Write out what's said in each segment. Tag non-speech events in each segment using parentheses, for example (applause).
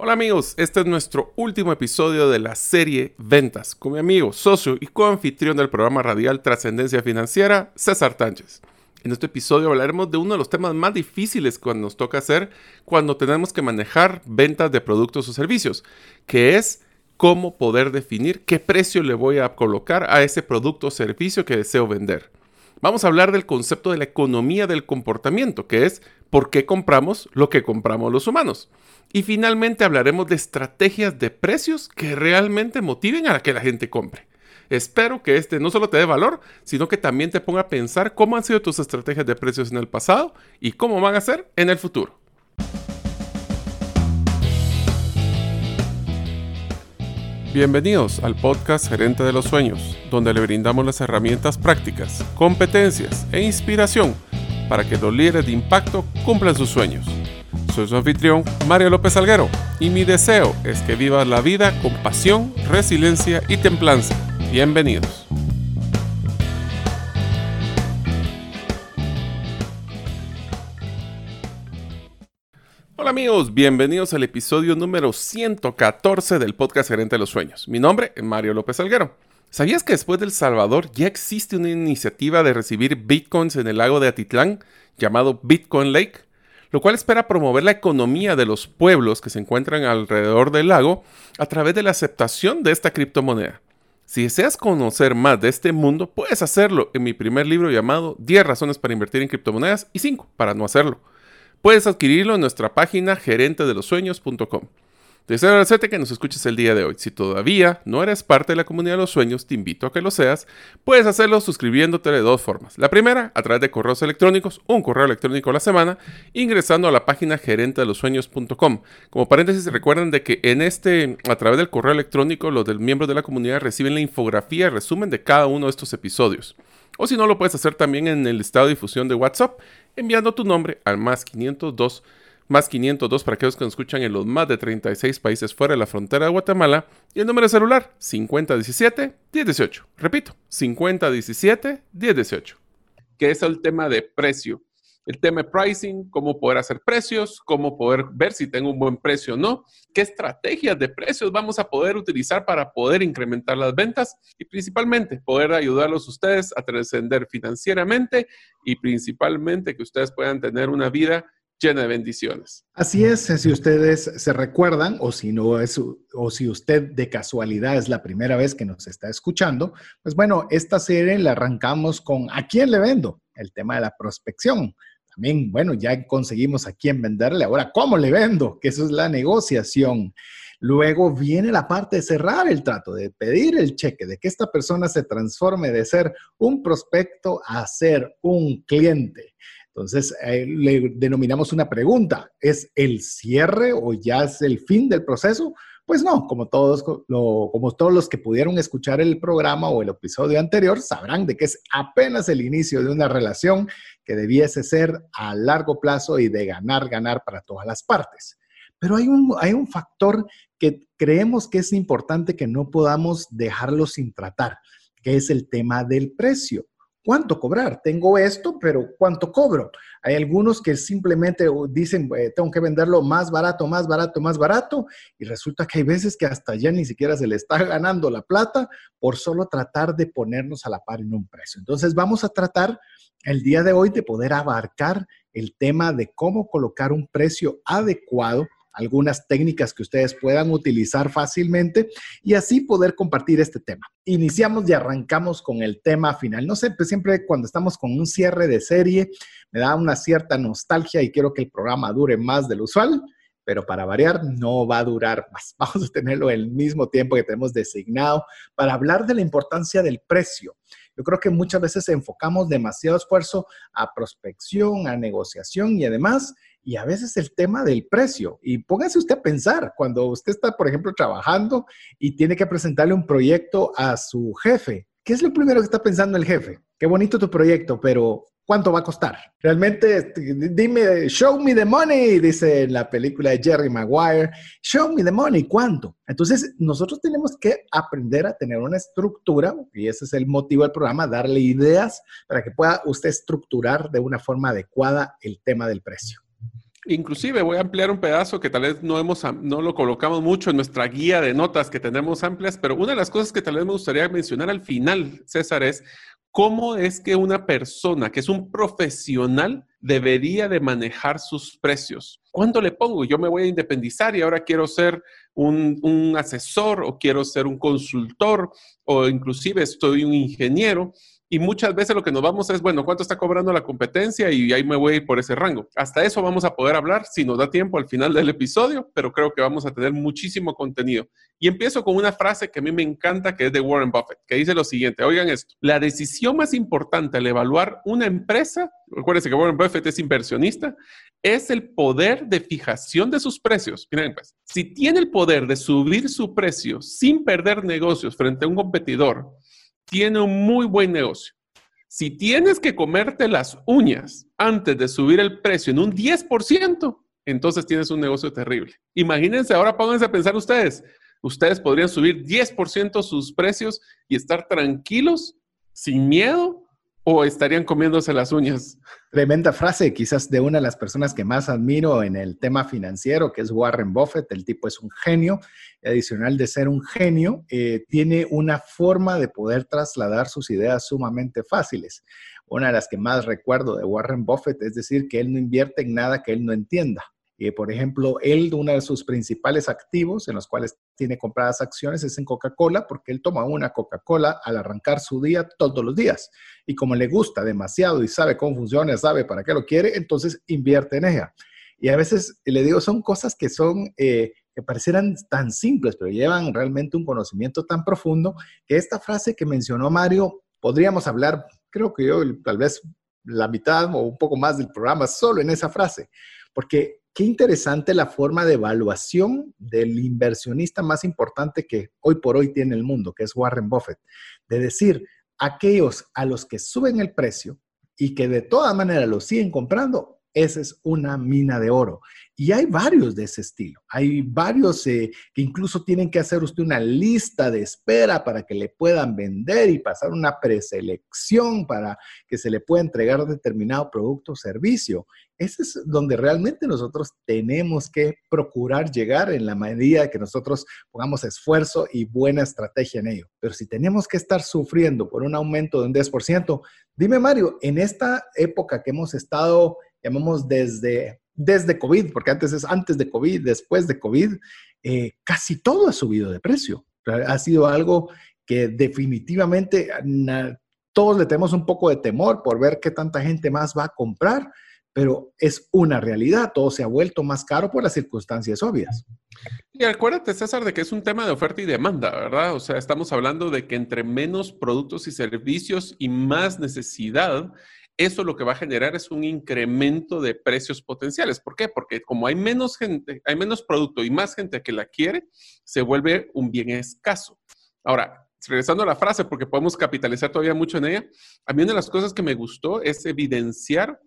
Hola amigos, este es nuestro último episodio de la serie Ventas con mi amigo, socio y coanfitrión del programa radial Trascendencia Financiera, César Tánchez. En este episodio hablaremos de uno de los temas más difíciles cuando nos toca hacer cuando tenemos que manejar ventas de productos o servicios, que es cómo poder definir qué precio le voy a colocar a ese producto o servicio que deseo vender. Vamos a hablar del concepto de la economía del comportamiento, que es por qué compramos lo que compramos los humanos. Y finalmente hablaremos de estrategias de precios que realmente motiven a que la gente compre. Espero que este no solo te dé valor, sino que también te ponga a pensar cómo han sido tus estrategias de precios en el pasado y cómo van a ser en el futuro. Bienvenidos al podcast Gerente de los Sueños, donde le brindamos las herramientas prácticas, competencias e inspiración para que los líderes de impacto cumplan sus sueños. Soy su anfitrión, Mario López Alguero, y mi deseo es que vivas la vida con pasión, resiliencia y templanza. Bienvenidos. Hola amigos, bienvenidos al episodio número 114 del podcast Gerente de los Sueños. Mi nombre es Mario López Alguero. ¿Sabías que después del Salvador ya existe una iniciativa de recibir bitcoins en el lago de Atitlán llamado Bitcoin Lake? lo cual espera promover la economía de los pueblos que se encuentran alrededor del lago a través de la aceptación de esta criptomoneda. Si deseas conocer más de este mundo, puedes hacerlo en mi primer libro llamado 10 razones para invertir en criptomonedas y 5 para no hacerlo. Puedes adquirirlo en nuestra página gerentedelosueños.com. Deseo agradecerte que nos escuches el día de hoy. Si todavía no eres parte de la comunidad de los sueños, te invito a que lo seas. Puedes hacerlo suscribiéndote de dos formas. La primera, a través de correos electrónicos, un correo electrónico a la semana, ingresando a la página gerentedelosueños.com. Como paréntesis, recuerden de que en este, a través del correo electrónico, los del miembros de la comunidad reciben la infografía resumen de cada uno de estos episodios. O si no, lo puedes hacer también en el estado de difusión de WhatsApp, enviando tu nombre al más 502 más 502 para aquellos que nos escuchan en los más de 36 países fuera de la frontera de Guatemala y el número celular 5017-1018. Repito, 5017-1018. Que es el tema de precio. El tema de pricing, cómo poder hacer precios, cómo poder ver si tengo un buen precio o no, qué estrategias de precios vamos a poder utilizar para poder incrementar las ventas y principalmente poder ayudarlos ustedes a trascender financieramente y principalmente que ustedes puedan tener una vida llena de bendiciones. Así es, si ustedes se recuerdan o si no es o si usted de casualidad es la primera vez que nos está escuchando, pues bueno, esta serie la arrancamos con ¿a quién le vendo? El tema de la prospección. También, bueno, ya conseguimos a quién venderle, ahora ¿cómo le vendo? Que eso es la negociación. Luego viene la parte de cerrar el trato, de pedir el cheque, de que esta persona se transforme de ser un prospecto a ser un cliente. Entonces, eh, le denominamos una pregunta. ¿Es el cierre o ya es el fin del proceso? Pues no, como todos, como todos los que pudieron escuchar el programa o el episodio anterior, sabrán de que es apenas el inicio de una relación que debiese ser a largo plazo y de ganar, ganar para todas las partes. Pero hay un, hay un factor que creemos que es importante que no podamos dejarlo sin tratar, que es el tema del precio. ¿Cuánto cobrar? Tengo esto, pero ¿cuánto cobro? Hay algunos que simplemente dicen, tengo que venderlo más barato, más barato, más barato, y resulta que hay veces que hasta ya ni siquiera se le está (laughs) ganando la plata por solo tratar de ponernos a la par en un precio. Entonces vamos a tratar el día de hoy de poder abarcar el tema de cómo colocar un precio adecuado algunas técnicas que ustedes puedan utilizar fácilmente y así poder compartir este tema. Iniciamos y arrancamos con el tema final. No sé, pues siempre cuando estamos con un cierre de serie me da una cierta nostalgia y quiero que el programa dure más del usual pero para variar no va a durar más. (laughs) Vamos a tenerlo el mismo tiempo que tenemos designado para hablar de la importancia del precio. Yo creo que muchas veces enfocamos demasiado esfuerzo a prospección, a negociación y además y a veces el tema del precio. Y póngase usted a pensar, cuando usted está, por ejemplo, trabajando y tiene que presentarle un proyecto a su jefe, ¿qué es lo primero que está pensando el jefe? Qué bonito tu proyecto, pero ¿cuánto va a costar? Realmente, este, dime, show me the money, dice en la película de Jerry Maguire, show me the money, ¿cuánto? Entonces, nosotros tenemos que aprender a tener una estructura, y ese es el motivo del programa, darle ideas para que pueda usted estructurar de una forma adecuada el tema del precio. Inclusive voy a ampliar un pedazo que tal vez no, hemos, no lo colocamos mucho en nuestra guía de notas que tenemos amplias, pero una de las cosas que tal vez me gustaría mencionar al final, César, es cómo es que una persona que es un profesional debería de manejar sus precios. ¿Cuándo le pongo? Yo me voy a independizar y ahora quiero ser un, un asesor o quiero ser un consultor o inclusive estoy un ingeniero y muchas veces lo que nos vamos es, bueno, ¿cuánto está cobrando la competencia? Y ahí me voy a ir por ese rango. Hasta eso vamos a poder hablar si nos da tiempo al final del episodio, pero creo que vamos a tener muchísimo contenido. Y empiezo con una frase que a mí me encanta, que es de Warren Buffett, que dice lo siguiente, oigan esto, la decisión más importante al evaluar una empresa, recuérdense que Warren Buffett es inversionista, es el poder de fijación de sus precios. Miren, pues, si tiene el poder de subir su precio sin perder negocios frente a un competidor, tiene un muy buen negocio. Si tienes que comerte las uñas antes de subir el precio en un 10%, entonces tienes un negocio terrible. Imagínense, ahora pónganse a pensar ustedes, ustedes podrían subir 10% sus precios y estar tranquilos, sin miedo, o estarían comiéndose las uñas. Tremenda frase, quizás de una de las personas que más admiro en el tema financiero, que es Warren Buffett. El tipo es un genio. Adicional de ser un genio, eh, tiene una forma de poder trasladar sus ideas sumamente fáciles. Una de las que más recuerdo de Warren Buffett es decir que él no invierte en nada que él no entienda. Eh, por ejemplo, él, uno de sus principales activos en los cuales tiene compradas acciones es en Coca-Cola, porque él toma una Coca-Cola al arrancar su día todos los días. Y como le gusta demasiado y sabe cómo funciona, sabe para qué lo quiere, entonces invierte en ella. Y a veces le digo, son cosas que son, eh, que parecieran tan simples, pero llevan realmente un conocimiento tan profundo que esta frase que mencionó Mario, podríamos hablar, creo que yo tal vez la mitad o un poco más del programa solo en esa frase, porque qué interesante la forma de evaluación del inversionista más importante que hoy por hoy tiene el mundo, que es Warren Buffett, de decir, aquellos a los que suben el precio y que de todas maneras lo siguen comprando, esa es una mina de oro. Y hay varios de ese estilo. Hay varios eh, que incluso tienen que hacer usted una lista de espera para que le puedan vender y pasar una preselección para que se le pueda entregar determinado producto o servicio. Ese es donde realmente nosotros tenemos que procurar llegar en la medida que nosotros pongamos esfuerzo y buena estrategia en ello. Pero si tenemos que estar sufriendo por un aumento de un 10%, dime Mario, en esta época que hemos estado llamamos desde, desde COVID, porque antes es antes de COVID, después de COVID, eh, casi todo ha subido de precio. Ha sido algo que definitivamente todos le tenemos un poco de temor por ver qué tanta gente más va a comprar, pero es una realidad, todo se ha vuelto más caro por las circunstancias obvias. Y acuérdate, César, de que es un tema de oferta y demanda, ¿verdad? O sea, estamos hablando de que entre menos productos y servicios y más necesidad, eso lo que va a generar es un incremento de precios potenciales. ¿Por qué? Porque como hay menos gente, hay menos producto y más gente que la quiere, se vuelve un bien escaso. Ahora, regresando a la frase, porque podemos capitalizar todavía mucho en ella, a mí una de las cosas que me gustó es evidenciar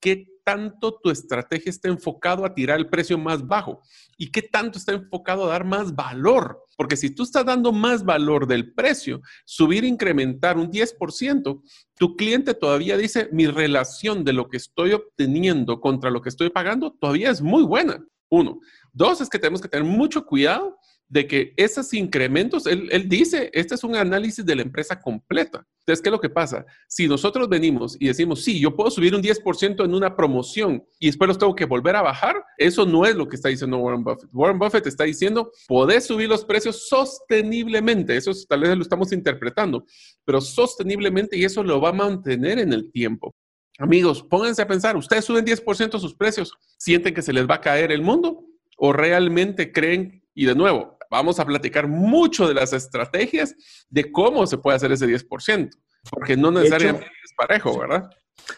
qué tanto tu estrategia está enfocado a tirar el precio más bajo y qué tanto está enfocado a dar más valor. Porque si tú estás dando más valor del precio, subir, incrementar un 10%, tu cliente todavía dice, mi relación de lo que estoy obteniendo contra lo que estoy pagando todavía es muy buena. Uno. Dos, es que tenemos que tener mucho cuidado de que esos incrementos, él, dice, este es un análisis de la empresa completa. Entonces, ¿qué es lo que pasa? Si nosotros venimos y decimos, sí, yo puedo subir un 10% en una promoción y después los tengo que volver a bajar, eso no es lo que está diciendo Warren Buffett. Warren Buffett está diciendo, podés subir los precios sosteniblemente, eso tal vez lo estamos interpretando, pero sosteniblemente y eso lo va a mantener en el tiempo. Amigos, pónganse a pensar, ¿ustedes suben 10% sus precios? ¿Sienten que se les va a caer el mundo? ¿O realmente creen, y de nuevo, vamos a platicar mucho de las estrategias de cómo se puede hacer ese 10%, porque no necesariamente es parejo, ¿verdad?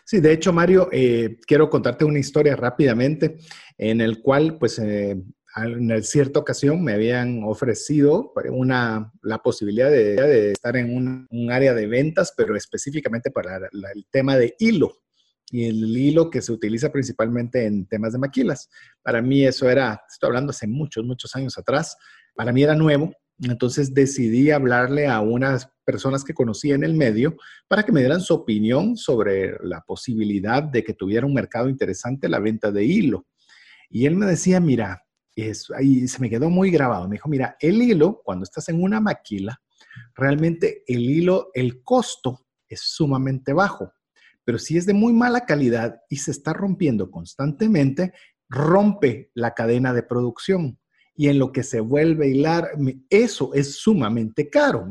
Sí, de hecho, Mario, eh, quiero contarte una historia rápidamente en el cual, pues, eh, en cierta ocasión me habían ofrecido una, la posibilidad de, estar en un, área de ventas, pero específicamente para el tema de hilo y el hilo que se utiliza principalmente en temas de maquilas. Para mí eso era, estoy hablando hace muchos, muchos años atrás, para mí era nuevo, entonces decidí hablarle a unas personas que conocí en el medio para que me dieran su opinión sobre la posibilidad de que tuviera un mercado interesante la venta de hilo. Y él me decía, mira, es, ahí se me quedó muy grabado. Me dijo, mira, el hilo, cuando estás en una maquila, realmente el hilo, el costo es sumamente bajo. Pero si es de muy mala calidad y se está rompiendo constantemente, rompe la cadena de producción. Y en lo que se vuelve a hilar, eso es sumamente caro.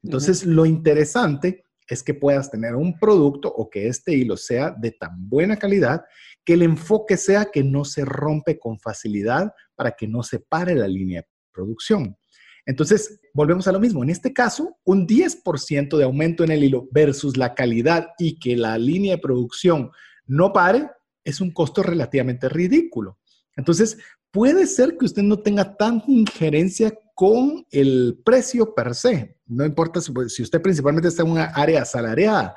Entonces, lo interesante es que puedas tener un producto o que este hilo sea de tan buena calidad que el enfoque sea que no se rompe con facilidad para que no se pare la línea de producción. Entonces, volvemos a lo mismo. En este caso, un 10% de aumento en el hilo versus la calidad y que la línea de producción no pare es un costo relativamente ridículo. Entonces, puede ser que usted no tenga tanta injerencia con el precio per se. No importa si, usted principalmente está en una área asalariada,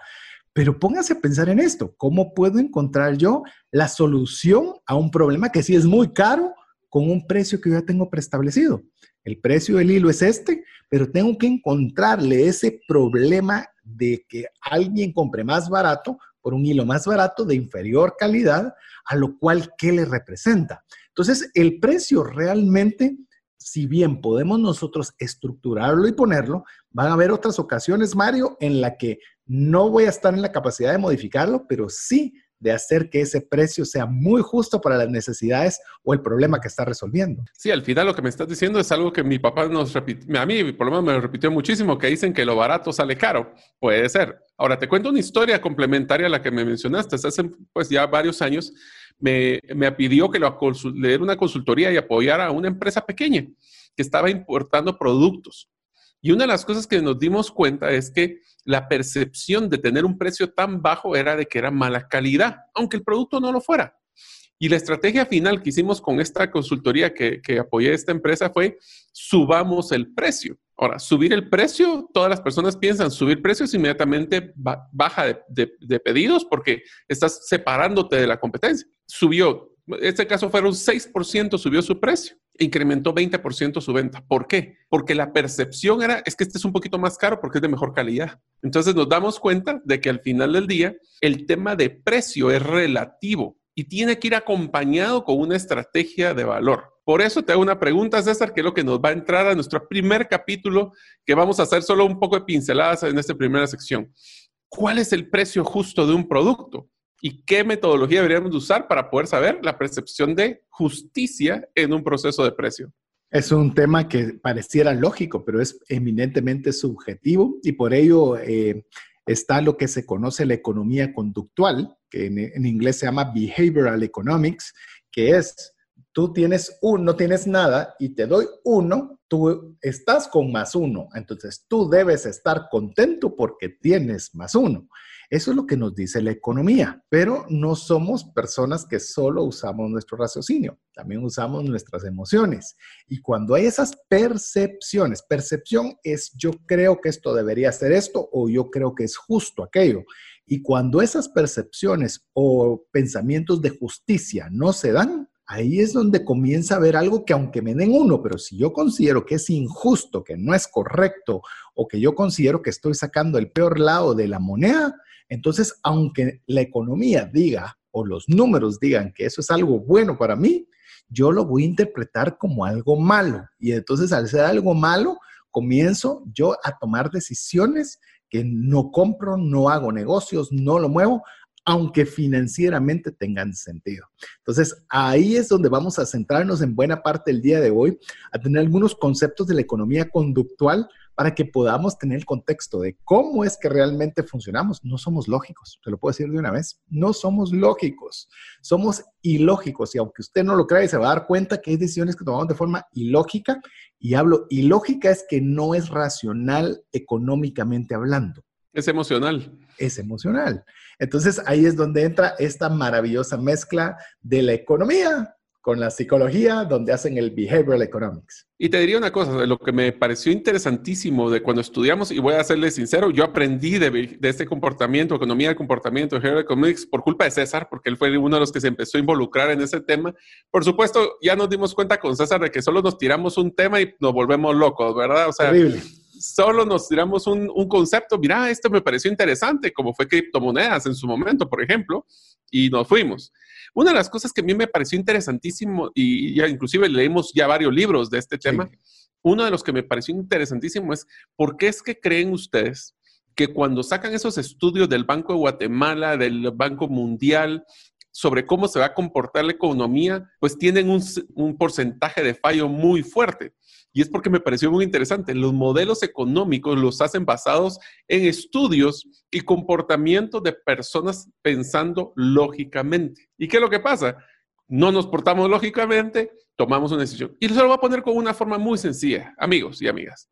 pero póngase a pensar en esto. ¿Cómo puedo encontrar yo la solución a un problema que sí es muy caro con un precio que yo ya tengo preestablecido? El precio del hilo es este, pero tengo que encontrarle ese problema de que alguien compre más barato por un hilo más barato de inferior calidad, a lo cual, ¿qué le representa? Entonces, el precio realmente, si bien podemos nosotros estructurarlo y ponerlo, van a haber otras ocasiones, Mario, en la que no voy a estar en la capacidad de modificarlo, pero sí de hacer que ese precio sea muy justo para las necesidades o el problema que está resolviendo. Sí, al final lo que me estás diciendo es algo que mi papá nos repitió, a mí por lo menos me lo repitió muchísimo, que dicen que lo barato sale caro. Puede ser. Ahora, te cuento una historia complementaria a la que me mencionaste. Hace pues ya varios años me, pidió que lo, le diera una consultoría y apoyara a una empresa pequeña que estaba importando productos. Y una de las cosas que nos dimos cuenta es que la percepción de tener un precio tan bajo era de que era mala calidad, aunque el producto no lo fuera. Y la estrategia final que hicimos con esta consultoría que, que apoyé a esta empresa fue subamos el precio. Ahora, subir el precio, todas las personas piensan subir precios inmediatamente baja de, pedidos porque estás separándote de la competencia. Subió, en este caso fueron 6% subió su precio incrementó 20% su venta. ¿Por qué? Porque la percepción era, es que este es un poquito más caro porque es de mejor calidad. Entonces nos damos cuenta de que al final del día el tema de precio es relativo y tiene que ir acompañado con una estrategia de valor. Por eso te hago una pregunta, César, que es lo que nos va a entrar a nuestro primer capítulo, que vamos a hacer solo un poco de pinceladas en esta primera sección. ¿Cuál es el precio justo de un producto? y qué metodología deberíamos usar para poder saber la percepción de justicia en un proceso de precio. Es un tema que pareciera lógico, pero es eminentemente subjetivo y por ello eh, está lo que se conoce la economía conductual, que en, inglés se llama behavioral economics, que es tú tienes uno, no tienes nada y te doy uno, tú estás con más uno. Entonces tú debes estar contento porque tienes más uno. Eso es lo que nos dice la economía, pero no somos personas que solo usamos nuestro raciocinio, también usamos nuestras emociones. Y cuando hay esas percepciones, percepción es yo creo que esto debería ser esto o yo creo que es justo aquello. Y cuando esas percepciones o pensamientos de justicia no se dan, ahí es donde comienza a haber algo que aunque me den uno, pero si yo considero que es injusto, que no es correcto, o que yo considero que estoy sacando el peor lado de la moneda, entonces, aunque la economía diga o los números digan que eso es algo bueno para mí, yo lo voy a interpretar como algo malo. Y entonces, al ser algo malo, comienzo yo a tomar decisiones que no compro, no hago negocios, no lo muevo, aunque financieramente tengan sentido. Entonces, ahí es donde vamos a centrarnos en buena parte del día de hoy, a tener algunos conceptos de la economía conductual para que podamos tener el contexto de cómo es que realmente funcionamos. No somos lógicos, te lo puedo decir de una vez, no somos lógicos, somos ilógicos y aunque usted no lo crea, se va a dar cuenta que hay decisiones que tomamos de forma ilógica y hablo ilógica es que no es racional económicamente hablando. Es emocional. Es emocional. Entonces ahí es donde entra esta maravillosa mezcla de la economía con la psicología, donde hacen el behavioral economics. Y te diría una cosa, lo que me pareció interesantísimo de cuando estudiamos, y voy a serle sincero, yo aprendí de, este comportamiento, economía del comportamiento, behavioral economics, por culpa de César, porque él fue uno de los que se empezó a involucrar en ese tema. Por supuesto, ya nos dimos cuenta con César de que solo nos tiramos un tema y nos volvemos locos, ¿verdad? O sea, Terrible solo nos tiramos un, un, concepto, mira, esto me pareció interesante, como fue criptomonedas en su momento, por ejemplo, y nos fuimos. Una de las cosas que a mí me pareció interesantísimo, y ya inclusive leímos ya varios libros de este tema, uno de los que me pareció interesantísimo es, ¿por qué es que creen ustedes que cuando sacan esos estudios del Banco de Guatemala, del Banco Mundial, sobre cómo se va a comportar la economía, pues tienen un, un, porcentaje de fallo muy fuerte. Y es porque me pareció muy interesante. Los modelos económicos los hacen basados en estudios y comportamiento de personas pensando lógicamente. ¿Y qué es lo que pasa? No nos portamos lógicamente, tomamos una decisión. Y se lo voy a poner con una forma muy sencilla, amigos y amigas.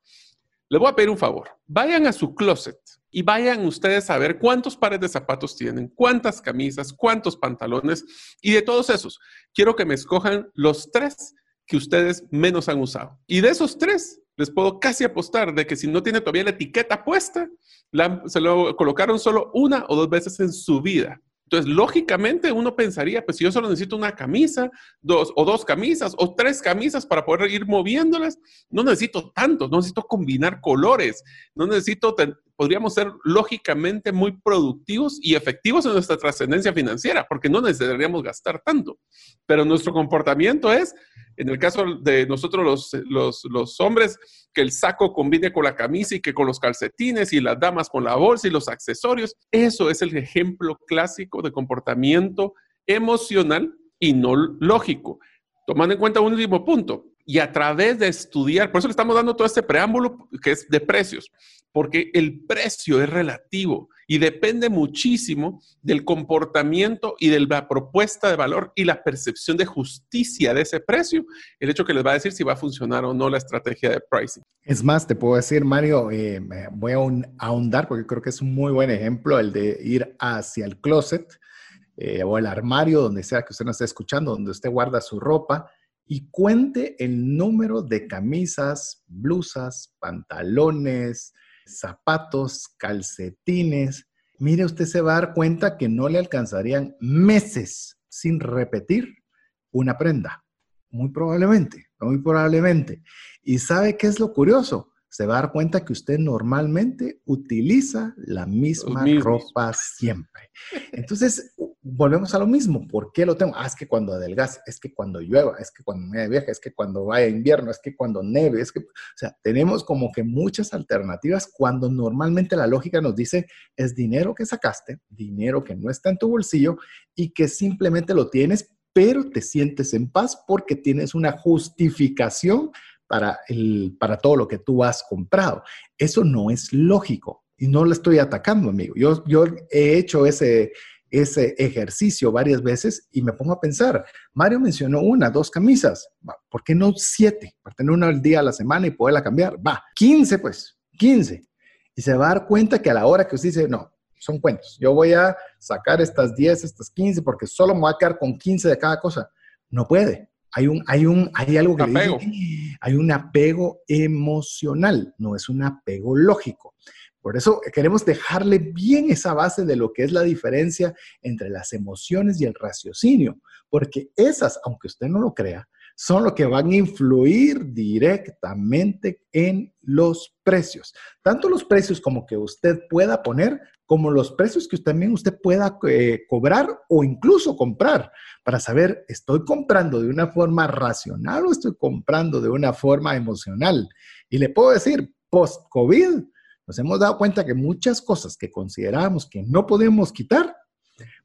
Les voy a pedir un favor. Vayan a su closet y vayan ustedes a ver cuántos pares de zapatos tienen, cuántas camisas, cuántos pantalones y de todos esos, quiero que me escojan los tres que ustedes menos han usado. Y de esos tres, les puedo casi apostar de que si no tiene todavía la etiqueta puesta, se lo colocaron solo una o dos veces en su vida. Entonces, lógicamente uno pensaría, pues si yo solo necesito una camisa, dos o dos camisas o tres camisas para poder ir moviéndolas, no necesito tanto, no necesito combinar colores, no necesito, podríamos ser lógicamente muy productivos y efectivos en nuestra trascendencia financiera, porque no necesitaríamos gastar tanto. Pero nuestro comportamiento es, en el caso de nosotros los, los, los, hombres, que el saco combine con la camisa y que con los calcetines y las damas con la bolsa y los accesorios. Eso es el ejemplo clásico de comportamiento emocional y no lógico. Tomando en cuenta un último punto, y a través de estudiar, por eso le estamos dando todo este preámbulo que es de precios, porque el precio es relativo y depende muchísimo del comportamiento y de la propuesta de valor y la percepción de justicia de ese precio, el hecho que les va a decir si va a funcionar o no la estrategia de pricing. Es más, te puedo decir, Mario, eh, voy a ahondar porque creo que es un muy buen ejemplo el de ir hacia el closet eh, o el armario, donde sea que usted nos esté escuchando, donde usted guarda su ropa y cuente el número de camisas, blusas, pantalones, zapatos, calcetines. Mire, usted se va a dar cuenta que no le alcanzarían meses sin repetir una prenda. Muy probablemente, muy probablemente. ¿Y sabe qué es lo curioso? Se va a dar cuenta que usted normalmente utiliza la misma ropa siempre. Entonces, volvemos a lo mismo. ¿Por qué lo tengo? Ah, es que cuando adelgaza, es que cuando llueva, es que cuando me viaje, es que cuando vaya invierno, es que cuando neve, es que, o sea, tenemos como que muchas alternativas cuando normalmente la lógica nos dice es dinero que sacaste, dinero que no está en tu bolsillo y que simplemente lo tienes, pero te sientes en paz porque tienes una justificación para, el, para todo lo que tú has comprado. Eso no es lógico y no lo estoy atacando, amigo. Yo, yo he hecho ese, ese ejercicio varias veces y me pongo a pensar, Mario mencionó una, dos camisas, ¿por qué no siete? Para tener una al día a la semana y poderla cambiar. Va, 15 pues, 15. Y se va a dar cuenta que a la hora que usted dice, no, son cuentos, yo voy a sacar estas 10, estas 15, porque solo me voy a quedar con 15 de cada cosa. No puede. Hay, un, hay, un, hay algo que apego. hay un apego emocional, no es un apego lógico. Por eso queremos dejarle bien esa base de lo que es la diferencia entre las emociones y el raciocinio, porque esas, aunque usted no lo crea, son lo que van a influir directamente en los precios. Tanto los precios como que usted pueda poner, como los precios que también usted pueda eh, cobrar o incluso comprar, para saber, ¿estoy comprando de una forma racional o estoy comprando de una forma emocional? Y le puedo decir, post-COVID, nos hemos dado cuenta que muchas cosas que considerábamos que no podíamos quitar,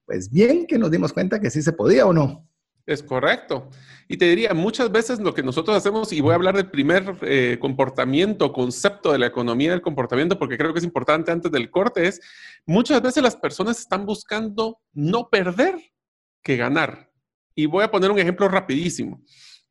pues bien que nos dimos cuenta que sí se podía o no. Es correcto. Y te diría, muchas veces lo que nosotros hacemos, y voy a hablar del primer eh, comportamiento, concepto de la economía del comportamiento, porque creo que es importante antes del corte, es muchas veces las personas están buscando no perder que ganar. Y voy a poner un ejemplo rapidísimo.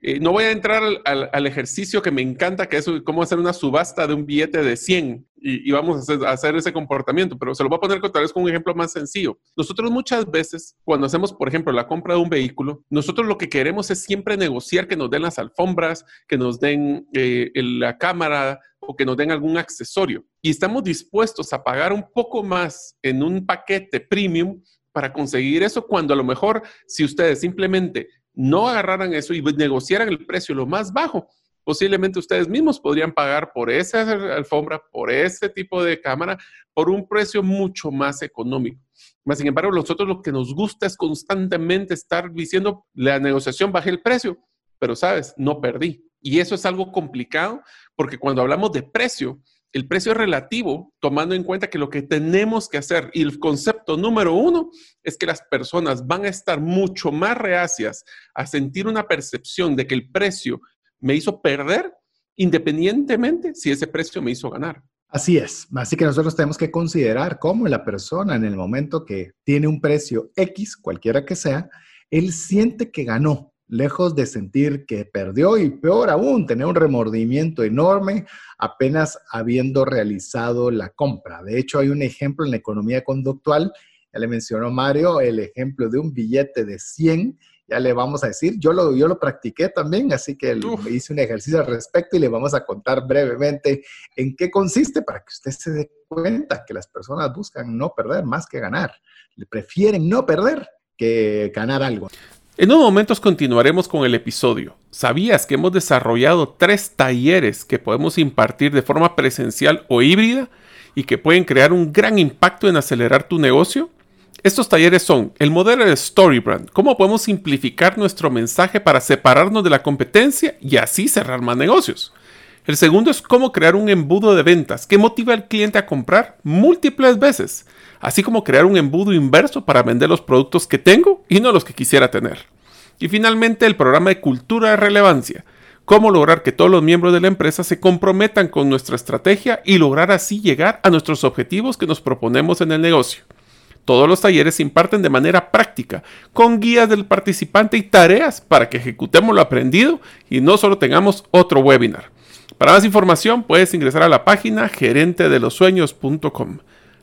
Eh, no voy a entrar al, ejercicio que me encanta, que es cómo hacer una subasta de un billete de 100 y, vamos a hacer, ese comportamiento, pero se lo voy a poner tal con un ejemplo más sencillo. Nosotros muchas veces, cuando hacemos, por ejemplo, la compra de un vehículo, nosotros lo que queremos es siempre negociar que nos den las alfombras, que nos den eh, la cámara o que nos den algún accesorio. Y estamos dispuestos a pagar un poco más en un paquete premium para conseguir eso, cuando a lo mejor si ustedes simplemente no agarraran eso y negociaran el precio lo más bajo, posiblemente ustedes mismos podrían pagar por esa alfombra, por ese tipo de cámara, por un precio mucho más económico. Mas, sin embargo, nosotros lo que nos gusta es constantemente estar diciendo, la negociación bajé el precio, pero sabes, no perdí. Y eso es algo complicado porque cuando hablamos de precio, el precio es relativo, tomando en cuenta que lo que tenemos que hacer y el concepto número uno es que las personas van a estar mucho más reacias a sentir una percepción de que el precio me hizo perder independientemente si ese precio me hizo ganar. Así es. Así que nosotros tenemos que considerar cómo la persona en el momento que tiene un precio X, cualquiera que sea, él siente que ganó lejos de sentir que perdió y peor aún, tener un remordimiento enorme apenas habiendo realizado la compra. De hecho, hay un ejemplo en la economía conductual, ya le mencionó Mario, el ejemplo de un billete de 100, ya le vamos a decir, yo lo, yo lo practiqué también, así que hice un ejercicio al respecto y le vamos a contar brevemente en qué consiste para que usted se dé cuenta que las personas buscan no perder más que ganar, prefieren no perder que ganar algo. En unos momentos continuaremos con el episodio. ¿Sabías que hemos desarrollado tres talleres que podemos impartir de forma presencial o híbrida y que pueden crear un gran impacto en acelerar tu negocio? Estos talleres son el modelo de Storybrand, cómo podemos simplificar nuestro mensaje para separarnos de la competencia y así cerrar más negocios. El segundo es cómo crear un embudo de ventas que motiva al cliente a comprar múltiples veces así como crear un embudo inverso para vender los productos que tengo y no los que quisiera tener. Y finalmente el programa de cultura de relevancia, cómo lograr que todos los miembros de la empresa se comprometan con nuestra estrategia y lograr así llegar a nuestros objetivos que nos proponemos en el negocio. Todos los talleres se imparten de manera práctica, con guías del participante y tareas para que ejecutemos lo aprendido y no solo tengamos otro webinar. Para más información puedes ingresar a la página gerentedelosueños.com.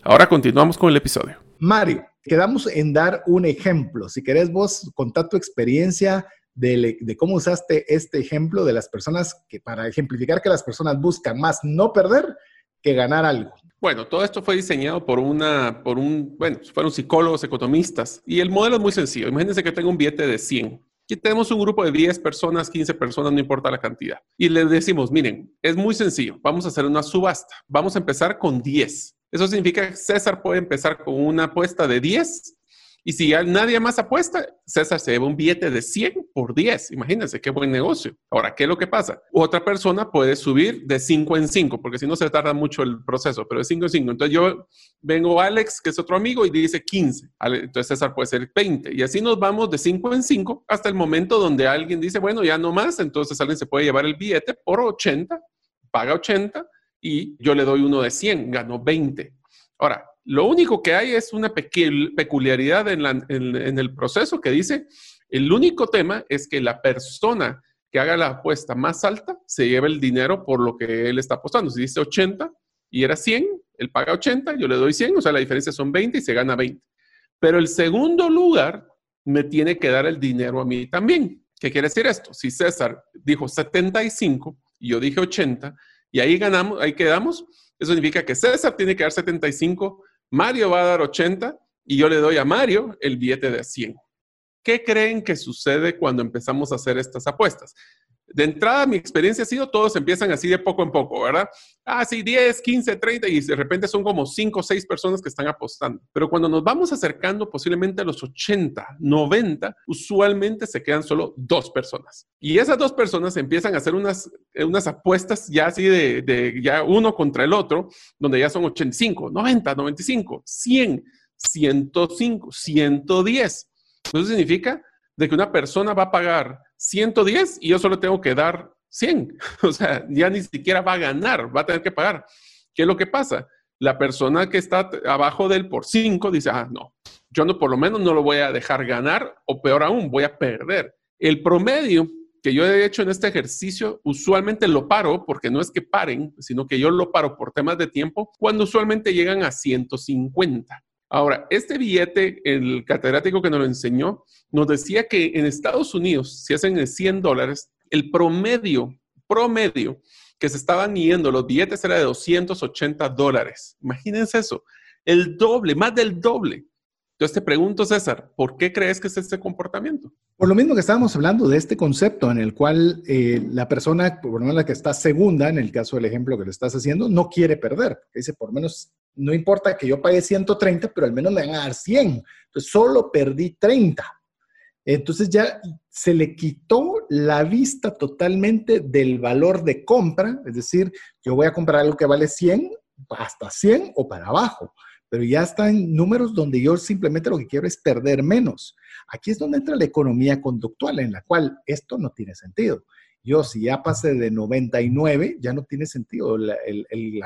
Ahora continuamos con el episodio. Mario, quedamos en dar un ejemplo. Si querés vos contar tu experiencia de, cómo usaste este ejemplo de las personas que para ejemplificar que las personas buscan más no perder que ganar algo. Bueno, todo esto fue diseñado por una, por un, bueno, fueron psicólogos, economistas, y el modelo es muy sencillo. Imagínense que tengo un billete de 100. Aquí tenemos un grupo de 10 personas, 15 personas, no importa la cantidad. Y les decimos, miren, es muy sencillo, vamos a hacer una subasta. Vamos a empezar con 10. Eso significa que César puede empezar con una apuesta de 10 y si nadie más apuesta, César se lleva un billete de 100 por 10. Imagínense qué buen negocio. Ahora, ¿qué es lo que pasa? Otra persona puede subir de 5 en 5, porque si no se tarda mucho el proceso, pero de 5 en 5. Entonces yo vengo Alex, que es otro amigo, y dice 15. Entonces César puede ser 20. Y así nos vamos de 5 en 5 hasta el momento donde alguien dice, bueno, ya no más. Entonces alguien se puede llevar el billete por 80, paga 80 y yo le doy uno de 100, ganó 20. Ahora, lo único que hay es una peculiaridad en, el proceso que dice, el único tema es que la persona que haga la apuesta más alta se lleva el dinero por lo que él está apostando. Si dice 80 y era 100, él paga 80, yo le doy 100, o sea, la diferencia son 20 y se gana 20. Pero el segundo lugar me tiene que dar el dinero a mí también. ¿Qué quiere decir esto? Si César dijo 75 y yo dije 80, y ahí ganamos, ahí quedamos. Eso significa que César tiene que dar 75, Mario va a dar 80 y yo le doy a Mario el billete de 100. ¿Qué creen que sucede cuando empezamos a hacer estas apuestas? De entrada mi experiencia ha sido, todos empiezan así de poco en poco, ¿verdad? Ah, sí, 10, 15, 30 y de repente son como 5 o 6 personas que están apostando. Pero cuando nos vamos acercando posiblemente a los 80, 90, usualmente se quedan solo dos personas. Y esas dos personas empiezan a hacer unas, unas apuestas ya así de, de ya uno contra el otro, donde ya son 85, 90, 95, 100, 105, 110. Eso significa de que una persona va a pagar 110 y yo solo tengo que dar 100. (laughs) O sea, ya ni siquiera va a ganar, va a tener que pagar. ¿Qué es lo que pasa? La persona que está abajo de él por 5 dice, ah, no, yo no, por lo menos no lo voy a dejar ganar o peor aún, voy a perder. El promedio que yo he hecho en este ejercicio, usualmente lo paro, porque no es que paren, sino que yo lo paro por temas de tiempo, cuando usualmente llegan a 150. Ahora, este billete, el catedrático que nos lo enseñó, nos decía que en Estados Unidos, si hacen 100 dólares, el promedio, promedio que se estaban yendo los billetes era de 280 dólares. Imagínense eso, el doble, más del doble. Entonces te pregunto, César, ¿por qué crees que es este comportamiento? Por lo mismo que estábamos hablando de este concepto en el cual eh, la persona, por lo menos la que está segunda, en el caso del ejemplo que le estás haciendo, no quiere perder. Dice, por menos, no importa que yo pague 130, pero al menos me van a dar 100. Entonces, solo perdí 30. Entonces ya se le quitó la vista totalmente del valor de compra, es decir, yo voy a comprar algo que vale 100, hasta 100 o para abajo pero ya está en números donde yo simplemente lo que quiero es perder menos. Aquí es donde entra la economía conductual, en la cual esto no tiene sentido. Yo, si ya pasé de 99, ya no tiene sentido la,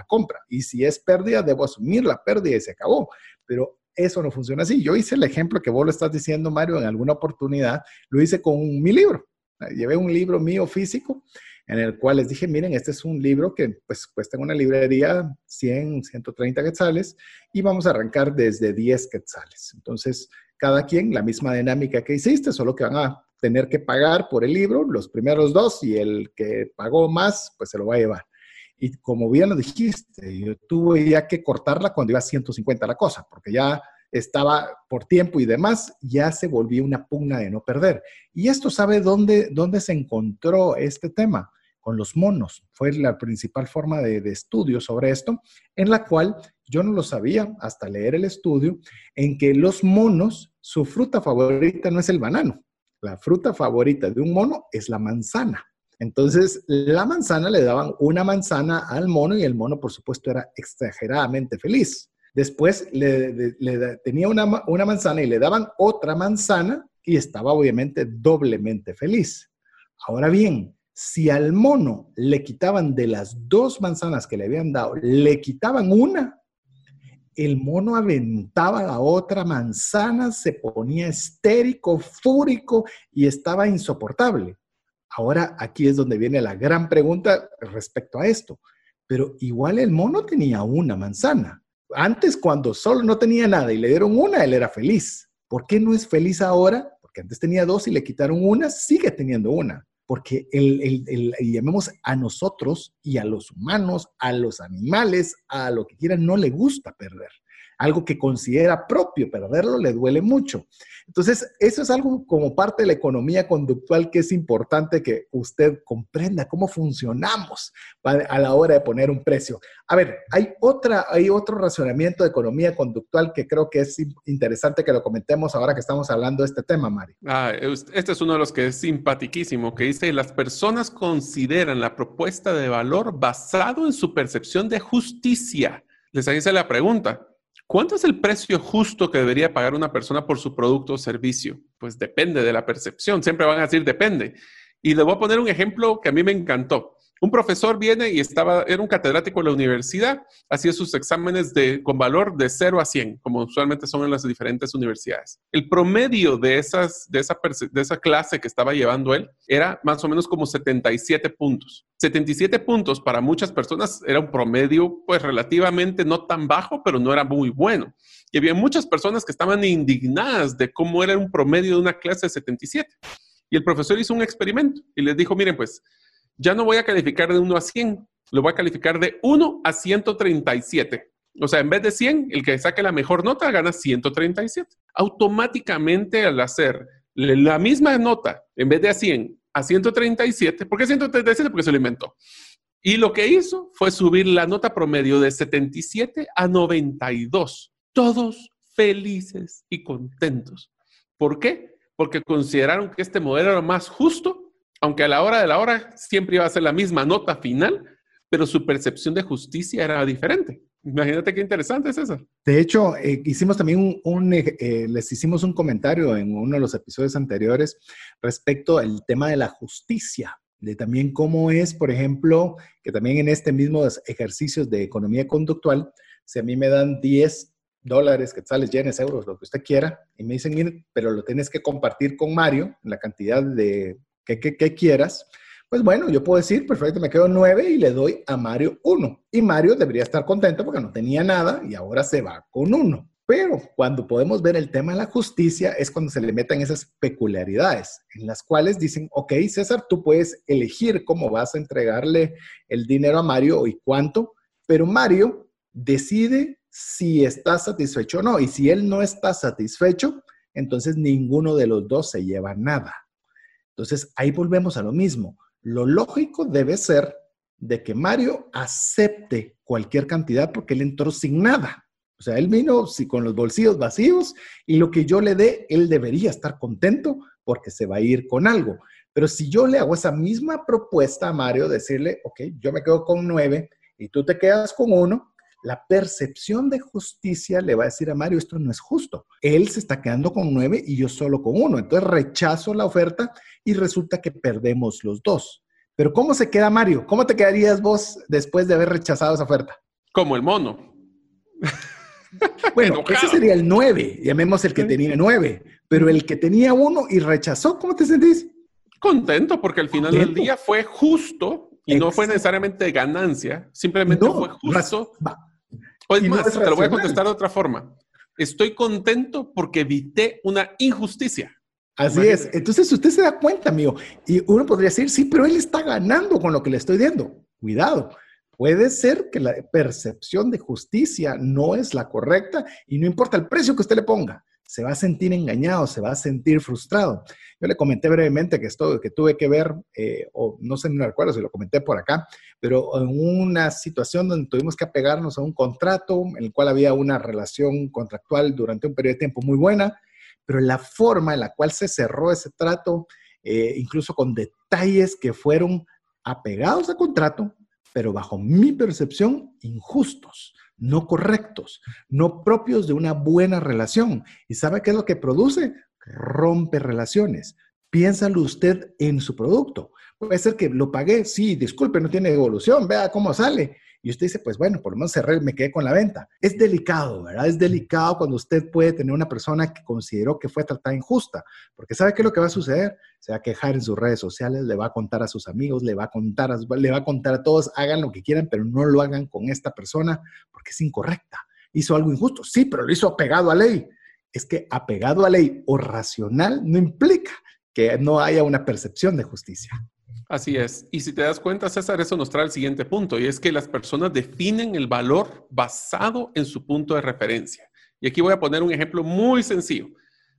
compra. Y si es pérdida, debo asumir la pérdida y se acabó. Pero eso no funciona así. Yo hice el ejemplo que vos lo estás diciendo, Mario, en alguna oportunidad. Lo hice con mi libro. Llevé un libro mío físico en el cual les dije, miren, este es un libro que pues cuesta en una librería 100, 130 quetzales y vamos a arrancar desde 10 quetzales. Entonces, cada quien, la misma dinámica que hiciste, solo que van a tener que pagar por el libro los primeros dos y el que pagó más, pues se lo va a llevar. Y como bien lo dijiste, yo tuve ya que cortarla cuando iba a 150 la cosa, porque ya estaba por tiempo y demás, ya se volvió una pugna de no perder. Y esto sabe dónde, dónde se encontró este tema, con los monos. Fue la principal forma de, de, estudio sobre esto, en la cual yo no lo sabía hasta leer el estudio, en que los monos, su fruta favorita no es el banano, la fruta favorita de un mono es la manzana. Entonces, la manzana le daban una manzana al mono y el mono, por supuesto, era exageradamente feliz. Después le, tenía una, una manzana y le daban otra manzana y estaba obviamente doblemente feliz. Ahora bien, si al mono le quitaban de las dos manzanas que le habían dado, le quitaban una, el mono aventaba la otra manzana, se ponía estérico, fúrico y estaba insoportable. Ahora aquí es donde viene la gran pregunta respecto a esto. Pero igual el mono tenía una manzana antes cuando solo no tenía nada y le dieron una, él era feliz. ¿Por qué no es feliz ahora? Porque antes tenía dos y le quitaron una, sigue teniendo una. Porque el, el, llamemos a nosotros y a los humanos, a los animales, a lo que quieran, no le gusta perder algo que considera propio, perderlo le duele mucho. Entonces, eso es algo como parte de la economía conductual que es importante que usted comprenda cómo funcionamos a la hora de poner un precio. A ver, hay, otra, hay otro razonamiento de economía conductual que creo que es interesante que lo comentemos ahora que estamos hablando de este tema, Mari. Ah, este es uno de los que es simpaticísimo, que dice, las personas consideran la propuesta de valor basado en su percepción de justicia. Les hace la pregunta, ¿Cuánto es el precio justo que debería pagar una persona por su producto o servicio? Pues depende de la percepción, siempre van a decir depende. Y le voy a poner un ejemplo que a mí me encantó. Un profesor viene y estaba, era un catedrático de la universidad, hacía sus exámenes de, con valor de 0 a 100, como usualmente son en las diferentes universidades. El promedio de, esas, esa, de esa clase que estaba llevando él era más o menos como 77 puntos. 77 puntos para muchas personas era un promedio pues relativamente no tan bajo, pero no era muy bueno. Y había muchas personas que estaban indignadas de cómo era un promedio de una clase de 77. Y el profesor hizo un experimento y les dijo, miren pues, ya no voy a calificar de 1 a 100, lo voy a calificar de 1 a 137. O sea, en vez de 100, el que saque la mejor nota gana 137. Automáticamente al hacer la misma nota, en vez de a 100, a 137, ¿por qué 137? Porque se lo inventó. Y lo que hizo fue subir la nota promedio de 77 a 92. Todos felices y contentos. ¿Por qué? Porque consideraron que este modelo era más justo aunque a la hora de la hora siempre iba a ser la misma nota final, pero su percepción de justicia era diferente. Imagínate qué interesante es eso. De hecho, eh, hicimos también un, eh, eh, les hicimos un comentario en uno de los episodios anteriores respecto al tema de la justicia, de también cómo es, por ejemplo, que también en este mismo ejercicios de economía conductual, si a mí me dan 10 dólares, quetzales, yenes, euros, lo que usted quiera, y me dicen, pero lo tienes que compartir con Mario la cantidad de que, quieras, pues bueno, yo puedo decir, perfecto, me quedo nueve y le doy a Mario uno. Y Mario debería estar contento porque no tenía nada y ahora se va con uno. Pero cuando podemos ver el tema de la justicia es cuando se le meten esas peculiaridades, en las cuales dicen, ok, César, tú puedes elegir cómo vas a entregarle el dinero a Mario y cuánto, pero Mario decide si está satisfecho o no. Y si él no está satisfecho, entonces ninguno de los dos se lleva nada. Entonces ahí volvemos a lo mismo. Lo lógico debe ser de que Mario acepte cualquier cantidad porque él entró sin nada. O sea, él vino con los bolsillos vacíos y lo que yo le dé, él debería estar contento porque se va a ir con algo. Pero si yo le hago esa misma propuesta a Mario, decirle, ok, yo me quedo con nueve y tú te quedas con uno, la percepción de justicia le va a decir a Mario, esto no es justo. Él se está quedando con nueve y yo solo con uno. Entonces rechazo la oferta y resulta que perdemos los dos. Pero ¿cómo se queda Mario? ¿Cómo te quedarías vos después de haber rechazado esa oferta? Como el mono. (laughs) Bueno, ese sería el nueve, llamemos el que tenía nueve, pero el que tenía uno y rechazó, ¿cómo te sentís? Contento, porque al final del día fue justo y no fue necesariamente ganancia, simplemente fue justo. O es más, te lo voy a contestar de otra forma. Estoy contento porque evité una injusticia. Así es. Entonces usted se da cuenta, amigo. Y uno podría decir, sí, pero él está ganando con lo que le estoy dando. Cuidado. Puede ser que la percepción de justicia no es la correcta y no importa el precio que usted le ponga, se va a sentir engañado, se va a sentir frustrado. Yo le comenté brevemente que esto que tuve que ver, eh, o no sé, no recuerdo si lo comenté por acá, pero en una situación donde tuvimos que apegarnos a un contrato en el cual había una relación contractual durante un periodo de tiempo muy buena, pero la forma en la cual se cerró ese trato, eh, incluso con detalles que fueron apegados a contrato, pero bajo mi percepción, injustos, no correctos, no propios de una buena relación. ¿Y sabe qué es lo que produce? Rompe relaciones. Piénsalo usted en su producto. Puede ser que lo pagué, sí, disculpe, no tiene evolución, vea cómo sale. Y usted dice, pues bueno, por lo menos cerré, me quedé con la venta. Es delicado, ¿verdad? Es delicado cuando usted puede tener una persona que consideró que fue tratada injusta, porque ¿sabe qué es lo que va a suceder? Se va a quejar en sus redes sociales, le va a contar a sus amigos, le va a contar a, le va a, contar a todos, hagan lo que quieran, pero no lo hagan con esta persona porque es incorrecta. Hizo algo injusto, sí, pero lo hizo apegado a ley. Es que apegado a ley o racional no implica que no haya una percepción de justicia. Así es. Y si te das cuenta, César, eso nos trae el siguiente punto, y es que las personas definen el valor basado en su punto de referencia. Y aquí voy a poner un ejemplo muy sencillo.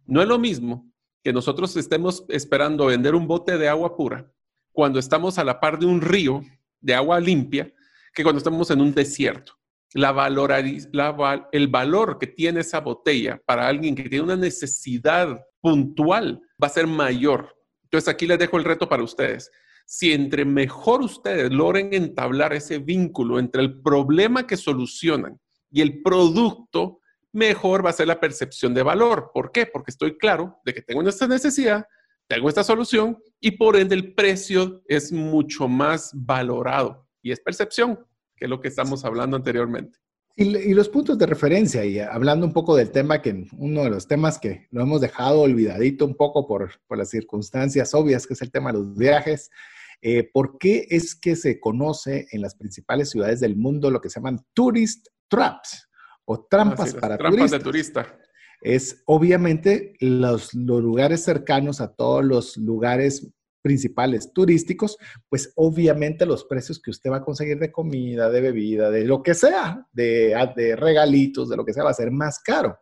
No es lo mismo que nosotros estemos esperando vender un bote de agua pura cuando estamos a la par de un río de agua limpia que cuando estamos en un desierto. El valor que tiene esa botella para alguien que tiene una necesidad puntual va a ser mayor. Entonces aquí les dejo el reto para ustedes si entre mejor ustedes logren entablar ese vínculo entre el problema que solucionan y el producto, mejor va a ser la percepción de valor. ¿Por qué? Porque estoy claro de que tengo esta necesidad, tengo esta solución y por ende el precio es mucho más valorado. Y es percepción, que es lo que estamos hablando anteriormente. Y, los puntos de referencia, y hablando un poco del tema que uno de los temas que lo hemos dejado olvidadito un poco por, por las circunstancias obvias, que es el tema de los viajes, eh, ¿Por qué es que se conoce en las principales ciudades del mundo lo que se llaman tourist traps o trampas para trampas de turista? Es obviamente los, los lugares cercanos a todos los lugares principales turísticos, pues obviamente los precios que usted va a conseguir de comida, de bebida, de lo que sea, de, de regalitos, de lo que sea, va a ser más caro.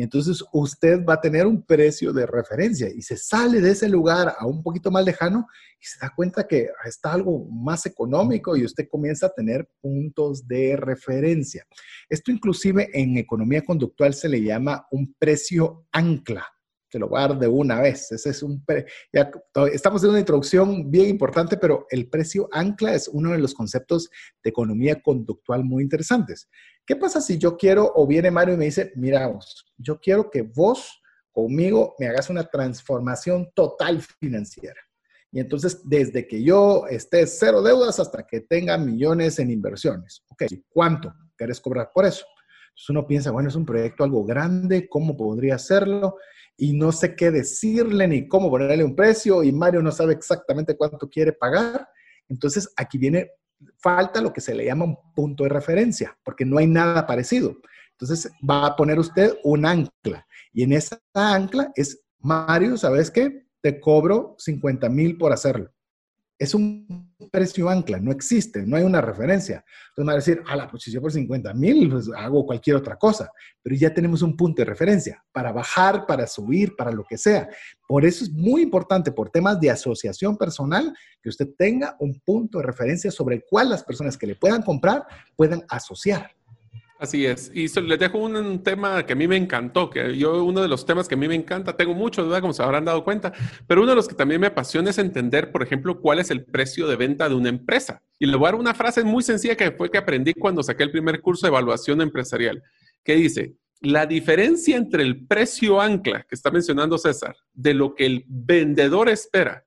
Y entonces usted va a tener un precio de referencia y se sale de ese lugar a un poquito más lejano y se da cuenta que está algo más económico y usted comienza a tener puntos de referencia. Esto inclusive en economía conductual se le llama un precio ancla. Se lo voy una vez. Ese es un ya, estamos en una introducción bien importante, pero el precio ancla es uno de los conceptos de economía conductual muy interesantes. ¿Qué pasa si yo quiero, o viene Mario y me dice, mira, yo quiero que vos conmigo me hagas una transformación total financiera? Y entonces, desde que yo esté cero deudas hasta que tenga millones en inversiones. Ok, ¿cuánto querés cobrar por eso? Entonces uno piensa, bueno, es un proyecto algo grande, ¿cómo podría hacerlo? Y no sé qué decirle ni cómo ponerle un precio y Mario no sabe exactamente cuánto quiere pagar. Entonces aquí viene falta lo que se le llama un punto de referencia, porque no hay nada parecido. Entonces va a poner usted un ancla y en esa ancla es, Mario, ¿sabes qué? Te cobro 50 mil por hacerlo. Es un precio ancla, no existe, no hay una referencia. Entonces me va a decir, a la posición por 50 mil, pues hago cualquier otra cosa, pero ya tenemos un punto de referencia para bajar, para subir, para lo que sea. Por eso es muy importante, por temas de asociación personal, que usted tenga un punto de referencia sobre el cual las personas que le puedan comprar puedan asociar. Así es. Y les dejo un, tema que a mí me encantó, que yo uno de los temas que a mí me encanta, tengo mucho, duda como se habrán dado cuenta, pero uno de los que también me apasiona es entender, por ejemplo, cuál es el precio de venta de una empresa. Y le voy a dar una frase muy sencilla que fue que aprendí cuando saqué el primer curso de evaluación empresarial, que dice, la diferencia entre el precio ancla que está mencionando César, de lo que el vendedor espera,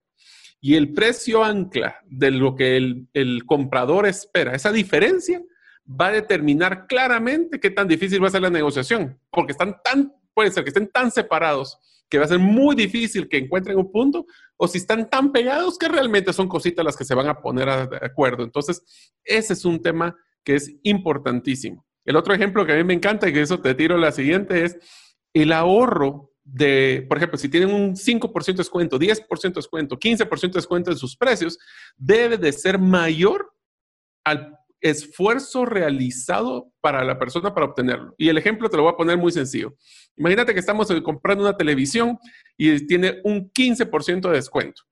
y el precio ancla de lo que el, el comprador espera, esa diferencia va a determinar claramente qué tan difícil va a ser la negociación, porque están tan, puede ser que estén tan separados que va a ser muy difícil que encuentren un punto, o si están tan pegados que realmente son cositas las que se van a poner de acuerdo. Entonces, ese es un tema que es importantísimo. El otro ejemplo que a mí me encanta y que eso te tiro la siguiente es el ahorro de, por ejemplo, si tienen un 5% de descuento, 10% de descuento, 15% de descuento en sus precios, debe de ser mayor al esfuerzo realizado para la persona para obtenerlo. Y el ejemplo te lo voy a poner muy sencillo. Imagínate que estamos eh, comprando una televisión y tiene un 15% de descuento.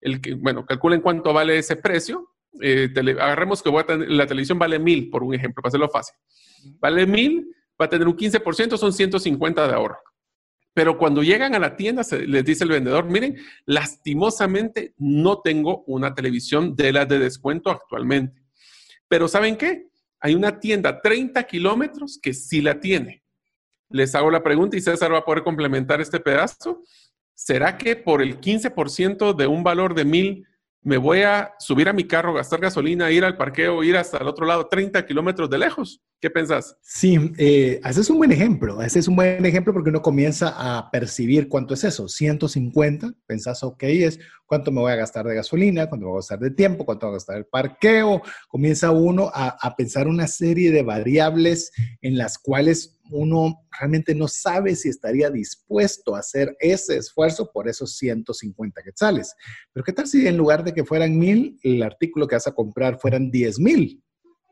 El que, bueno, calculen cuánto vale ese precio. Eh, agarremos que la televisión vale mil, por un ejemplo, para hacerlo fácil. Vale mil, va a tener un 15%, son 150 de ahorro. Pero cuando llegan a la tienda, les dice el vendedor, miren, lastimosamente no tengo una televisión de las de descuento actualmente. Pero ¿saben qué? Hay una tienda 30 kilómetros que sí la tiene. Les hago la pregunta y César va a poder complementar este pedazo. ¿Será que por el 15% de un valor de mil me voy a subir a mi carro, gastar gasolina, ir al parqueo, ir hasta el otro lado, 30 kilómetros de lejos. ¿Qué pensás? Sí, eh, ese es un buen ejemplo. Ese es un buen ejemplo porque uno comienza a percibir cuánto es eso. 150, pensás, ok, es cuánto me voy a gastar de gasolina, cuánto me voy a gastar de tiempo, cuánto voy a gastar el parqueo. Comienza uno a, a pensar una serie de variables en las cuales uno realmente no sabe si estaría dispuesto a hacer ese esfuerzo por esos 150 quetzales. Pero ¿qué tal si en lugar de que fueran mil, el artículo que vas a comprar fueran 10 mil?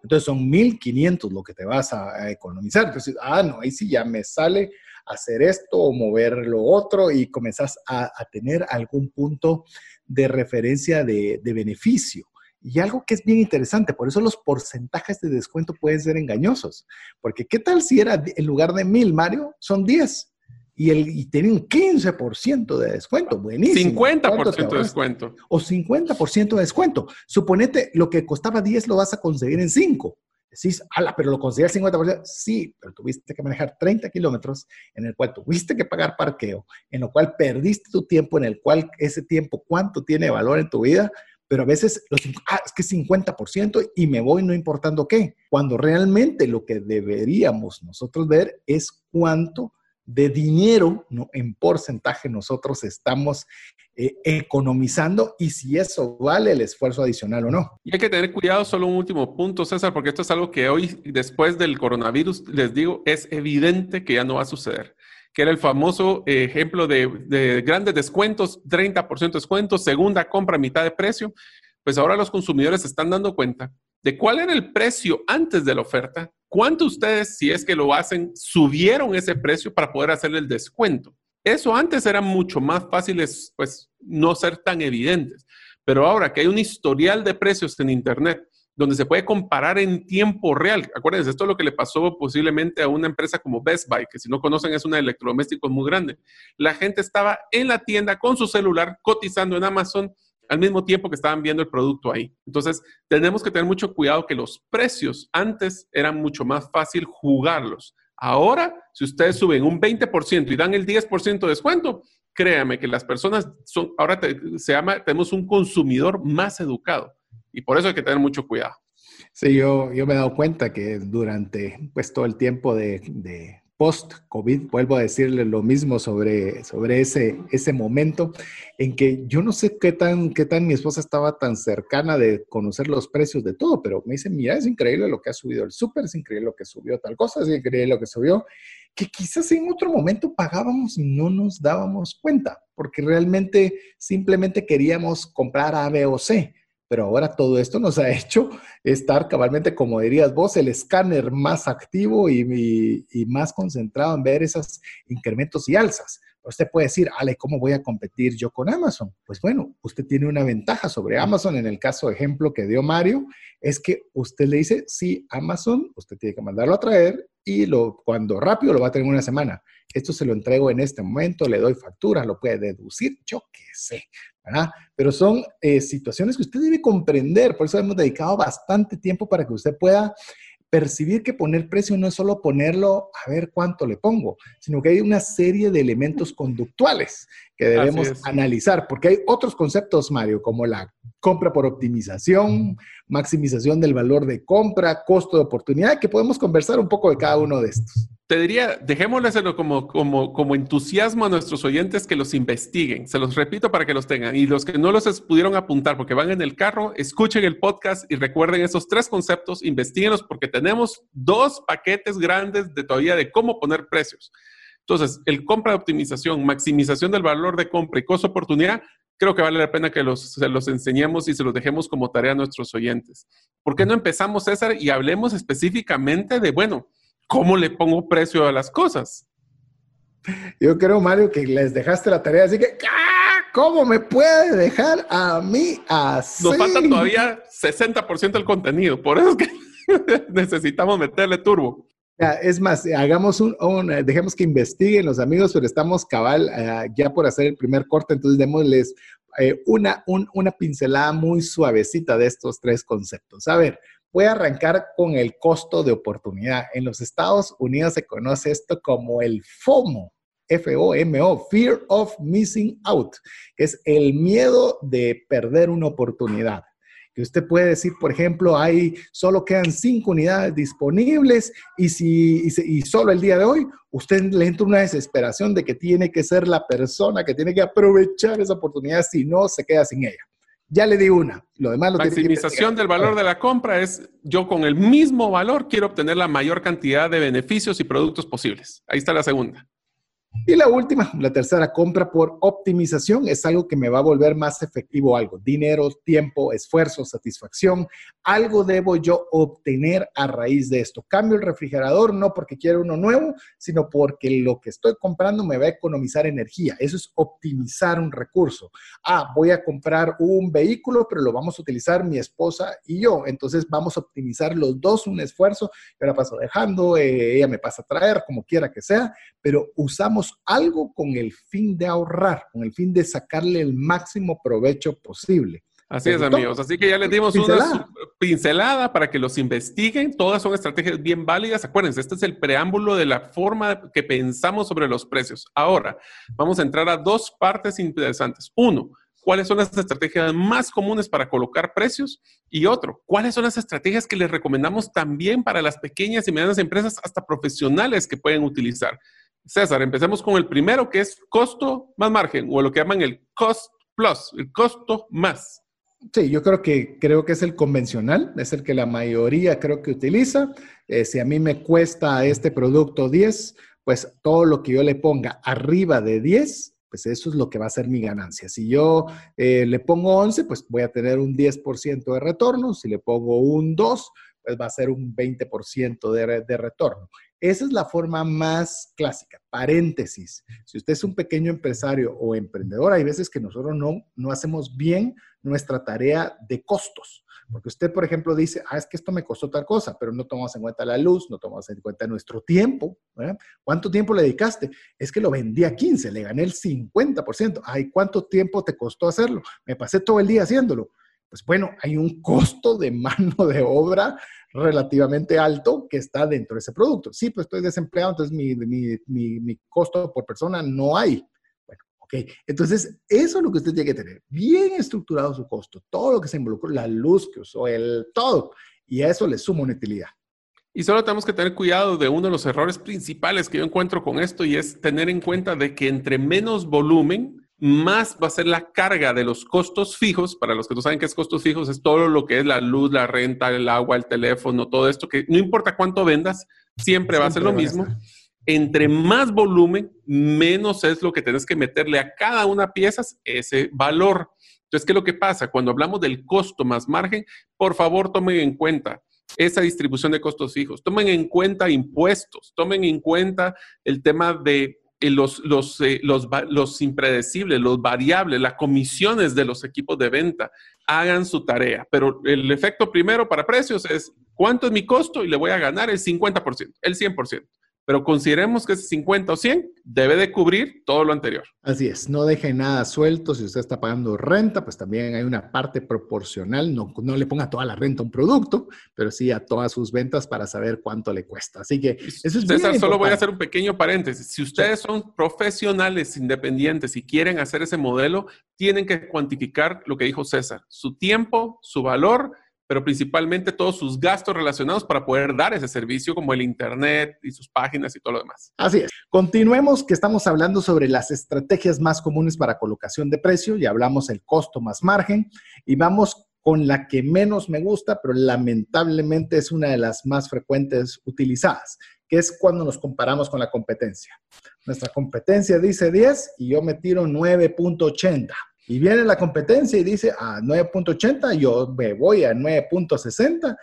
Entonces son 1500 lo que te vas a, economizar. Entonces, ah, no, ahí sí ya me sale hacer esto o mover lo otro y comenzás a, tener algún punto de referencia de beneficio. Y algo que es bien interesante, por eso los porcentajes de descuento pueden ser engañosos. Porque ¿qué tal si era en lugar de mil, Mario, son 10? Y, el, y tiene un 15% de descuento. Buenísimo. 50% de descuento. O 50% de descuento. Suponete lo que costaba 10 lo vas a conseguir en 5. Decís, ala, pero lo conseguí al 50%. Sí, pero tuviste que manejar 30 kilómetros en el cual tuviste que pagar parqueo, en lo cual perdiste tu tiempo, en el cual ese tiempo, ¿cuánto tiene valor en tu vida? pero a veces los, ah, es que 50% y me voy no importando qué, cuando realmente lo que deberíamos nosotros ver es cuánto de dinero ¿no? en porcentaje nosotros estamos eh, economizando y si eso vale el esfuerzo adicional o no. Y hay que tener cuidado, solo un último punto, César, porque esto es algo que hoy, después del coronavirus, les digo, es evidente que ya no va a suceder que era el famoso ejemplo de, grandes descuentos, 30% de descuento, segunda compra mitad de precio, pues ahora los consumidores están dando cuenta de cuál era el precio antes de la oferta, cuánto ustedes, si es que lo hacen, subieron ese precio para poder hacer el descuento. Eso antes era mucho más fácil, pues no ser tan evidentes, pero ahora que hay un historial de precios en Internet, donde se puede comparar en tiempo real. Acuérdense, esto es lo que le pasó posiblemente a una empresa como Best Buy, que si no conocen es una electrodoméstico muy grande. La gente estaba en la tienda con su celular cotizando en Amazon al mismo tiempo que estaban viendo el producto ahí. Entonces, tenemos que tener mucho cuidado que los precios antes eran mucho más fácil jugarlos. Ahora, si ustedes suben un 20% y dan el 10% de descuento, créame que las personas son, ahora se llama, tenemos un consumidor más educado y por eso hay que tener mucho cuidado. Sí, yo, yo me he dado cuenta que durante pues, todo el tiempo de, de post-COVID, vuelvo a decirle lo mismo sobre, sobre ese, ese momento en que yo no sé qué tan, qué tan mi esposa estaba tan cercana de conocer los precios de todo, pero me dice, mira, es increíble lo que ha subido el súper, es increíble lo que subió tal cosa, es increíble lo que subió, que quizás en otro momento pagábamos y no nos dábamos cuenta, porque realmente simplemente queríamos comprar A, B o C pero ahora todo esto nos ha hecho estar cabalmente, como dirías vos, el escáner más activo y, más concentrado en ver esos incrementos y alzas. Usted puede decir, Ale, ¿cómo voy a competir yo con Amazon? Pues bueno, usted tiene una ventaja sobre Amazon. En el caso ejemplo que dio Mario, es que usted le dice, sí, Amazon, usted tiene que mandarlo a traer y lo, cuando rápido lo va a tener en una semana. Esto se lo entrego en este momento, le doy factura, lo puede deducir, yo qué sé, ¿verdad? Pero son eh, situaciones que usted debe comprender, por eso hemos dedicado bastante tiempo para que usted pueda percibir que poner precio no es solo ponerlo a ver cuánto le pongo, sino que hay una serie de elementos conductuales que debemos analizar, porque hay otros conceptos, Mario, como la compra por optimización, maximización del valor de compra, costo de oportunidad, que podemos conversar un poco de cada uno de estos te diría, dejémosles como, como, como entusiasmo a nuestros oyentes que los investiguen. Se los repito para que los tengan. Y los que no los pudieron apuntar porque van en el carro, escuchen el podcast y recuerden esos tres conceptos, investiguenlos porque tenemos dos paquetes grandes de todavía de cómo poner precios. Entonces, el compra de optimización, maximización del valor de compra y costo oportunidad, creo que vale la pena que se los enseñemos y se los dejemos como tarea a nuestros oyentes. ¿Por qué no empezamos, César, y hablemos específicamente de, bueno, ¿cómo le pongo precio a las cosas? Yo creo, Mario, que les dejaste la tarea, así que, ¡ah! ¿cómo me puede dejar a mí así? Nos falta todavía 60% del contenido, por eso es que (laughs) necesitamos meterle turbo. Es más, hagamos un, dejemos que investiguen los amigos, pero estamos cabal eh, ya por hacer el primer corte, entonces démosles eh, una, una pincelada muy suavecita de estos tres conceptos. A ver, A arrancar con el costo de oportunidad. En los Estados Unidos se conoce esto como el FOMO, F-O-M-O, Fear of Missing Out, que es el miedo de perder una oportunidad. Que usted puede decir, por ejemplo, hay solo quedan cinco unidades disponibles y, si, y, solo el día de hoy usted le entra una desesperación de que tiene que ser la persona que tiene que aprovechar esa oportunidad, si no, se queda sin ella. Ya le di una. Lo demás lo Maximización del valor de la compra es yo con el mismo valor quiero obtener la mayor cantidad de beneficios y productos posibles. Ahí está la segunda. Y la última, la tercera, compra por optimización, es algo que me va a volver más efectivo algo. Dinero, tiempo, esfuerzo, satisfacción. Algo debo yo obtener a raíz de esto. Cambio el refrigerador no porque quiero uno nuevo, sino porque lo que estoy comprando me va a economizar energía. Eso es optimizar un recurso. Ah, voy a comprar un vehículo, pero lo vamos a utilizar mi esposa y yo. Entonces vamos a optimizar los dos un esfuerzo. Yo la paso dejando, eh, ella me pasa a traer, como quiera que sea, pero usamos algo con el fin de ahorrar, con el fin de sacarle el máximo provecho posible. Así es, amigos. Así que ya les dimos una pincelada para que los investiguen. Todas son estrategias bien válidas. Acuérdense, este es el preámbulo de la forma que pensamos sobre los precios. Ahora, vamos a entrar a dos partes interesantes. Uno, cuáles son las estrategias más comunes para colocar precios y otro, cuáles son las estrategias que les recomendamos también para las pequeñas y medianas empresas, hasta profesionales que pueden utilizar. César, empecemos con el primero, que es costo más margen, o lo que llaman el cost plus, el costo más. Sí, yo creo que, creo que es el convencional, es el que la mayoría creo que utiliza. Eh, si a mí me cuesta este producto 10, pues todo lo que yo le ponga arriba de 10, pues eso es lo que va a ser mi ganancia. Si yo eh, le pongo 11, pues voy a tener un 10% de retorno. Si le pongo un 2, pues va a ser un 20% de, de retorno. Esa es la forma más clásica. Paréntesis. Si usted es un pequeño empresario o emprendedor, hay veces que nosotros no, no hacemos bien nuestra tarea de costos. Porque usted, por ejemplo, dice, ah, es que esto me costó tal cosa, pero no tomamos en cuenta la luz, no tomamos en cuenta nuestro tiempo. ¿Cuánto tiempo le dedicaste? Es que lo vendí a 15, le gané el 50%. Ay, ¿cuánto tiempo te costó hacerlo? Me pasé todo el día haciéndolo. Pues bueno, hay un costo de mano de obra relativamente alto que está dentro de ese producto. Sí, pues estoy desempleado, entonces mi, mi, mi, costo por persona no hay. Bueno, ok. Entonces, eso es lo que usted tiene que tener. Bien estructurado su costo, todo lo que se involucró, la luz que usó, el todo. Y a eso le sumo una utilidad. Y solo tenemos que tener cuidado de uno de los errores principales que yo encuentro con esto y es tener en cuenta de que entre menos volumen, más va a ser la carga de los costos fijos. Para los que no saben qué es costos fijos, es todo lo que es la luz, la renta, el agua, el teléfono, todo esto, que no importa cuánto vendas, siempre, va a ser lo mismo. Entre más volumen, menos es lo que tienes que meterle a cada una pieza ese valor. Entonces, ¿qué es lo que pasa? Cuando hablamos del costo más margen, por favor tomen en cuenta esa distribución de costos fijos. Tomen en cuenta impuestos, tomen en cuenta el tema de los, los, eh, los, impredecibles, los variables, las comisiones de los equipos de venta. Hagan su tarea. Pero el efecto primero para precios es cuánto es mi costo y le voy a ganar el 50%, el 100% pero consideremos que ese 50 o 100 debe de cubrir todo lo anterior. Así es, no deje nada suelto. Si usted está pagando renta, pues también hay una parte proporcional. No, no le ponga toda la renta a un producto, pero sí a todas sus ventas para saber cuánto le cuesta. Así que eso es César, solo voy a hacer un pequeño paréntesis. Si ustedes son profesionales independientes y quieren hacer ese modelo, tienen que cuantificar lo que dijo César, su tiempo, su valor pero principalmente todos sus gastos relacionados para poder dar ese servicio, como el Internet y sus páginas y todo lo demás. Así es. Continuemos que estamos hablando sobre las estrategias más comunes para colocación de precio. Ya hablamos el costo más margen y vamos con la que menos me gusta, pero lamentablemente es una de las más frecuentes utilizadas, que es cuando nos comparamos con la competencia. Nuestra competencia dice 10 y yo me tiro 9.80. Y viene la competencia y dice a 9.80, yo me voy a 9.60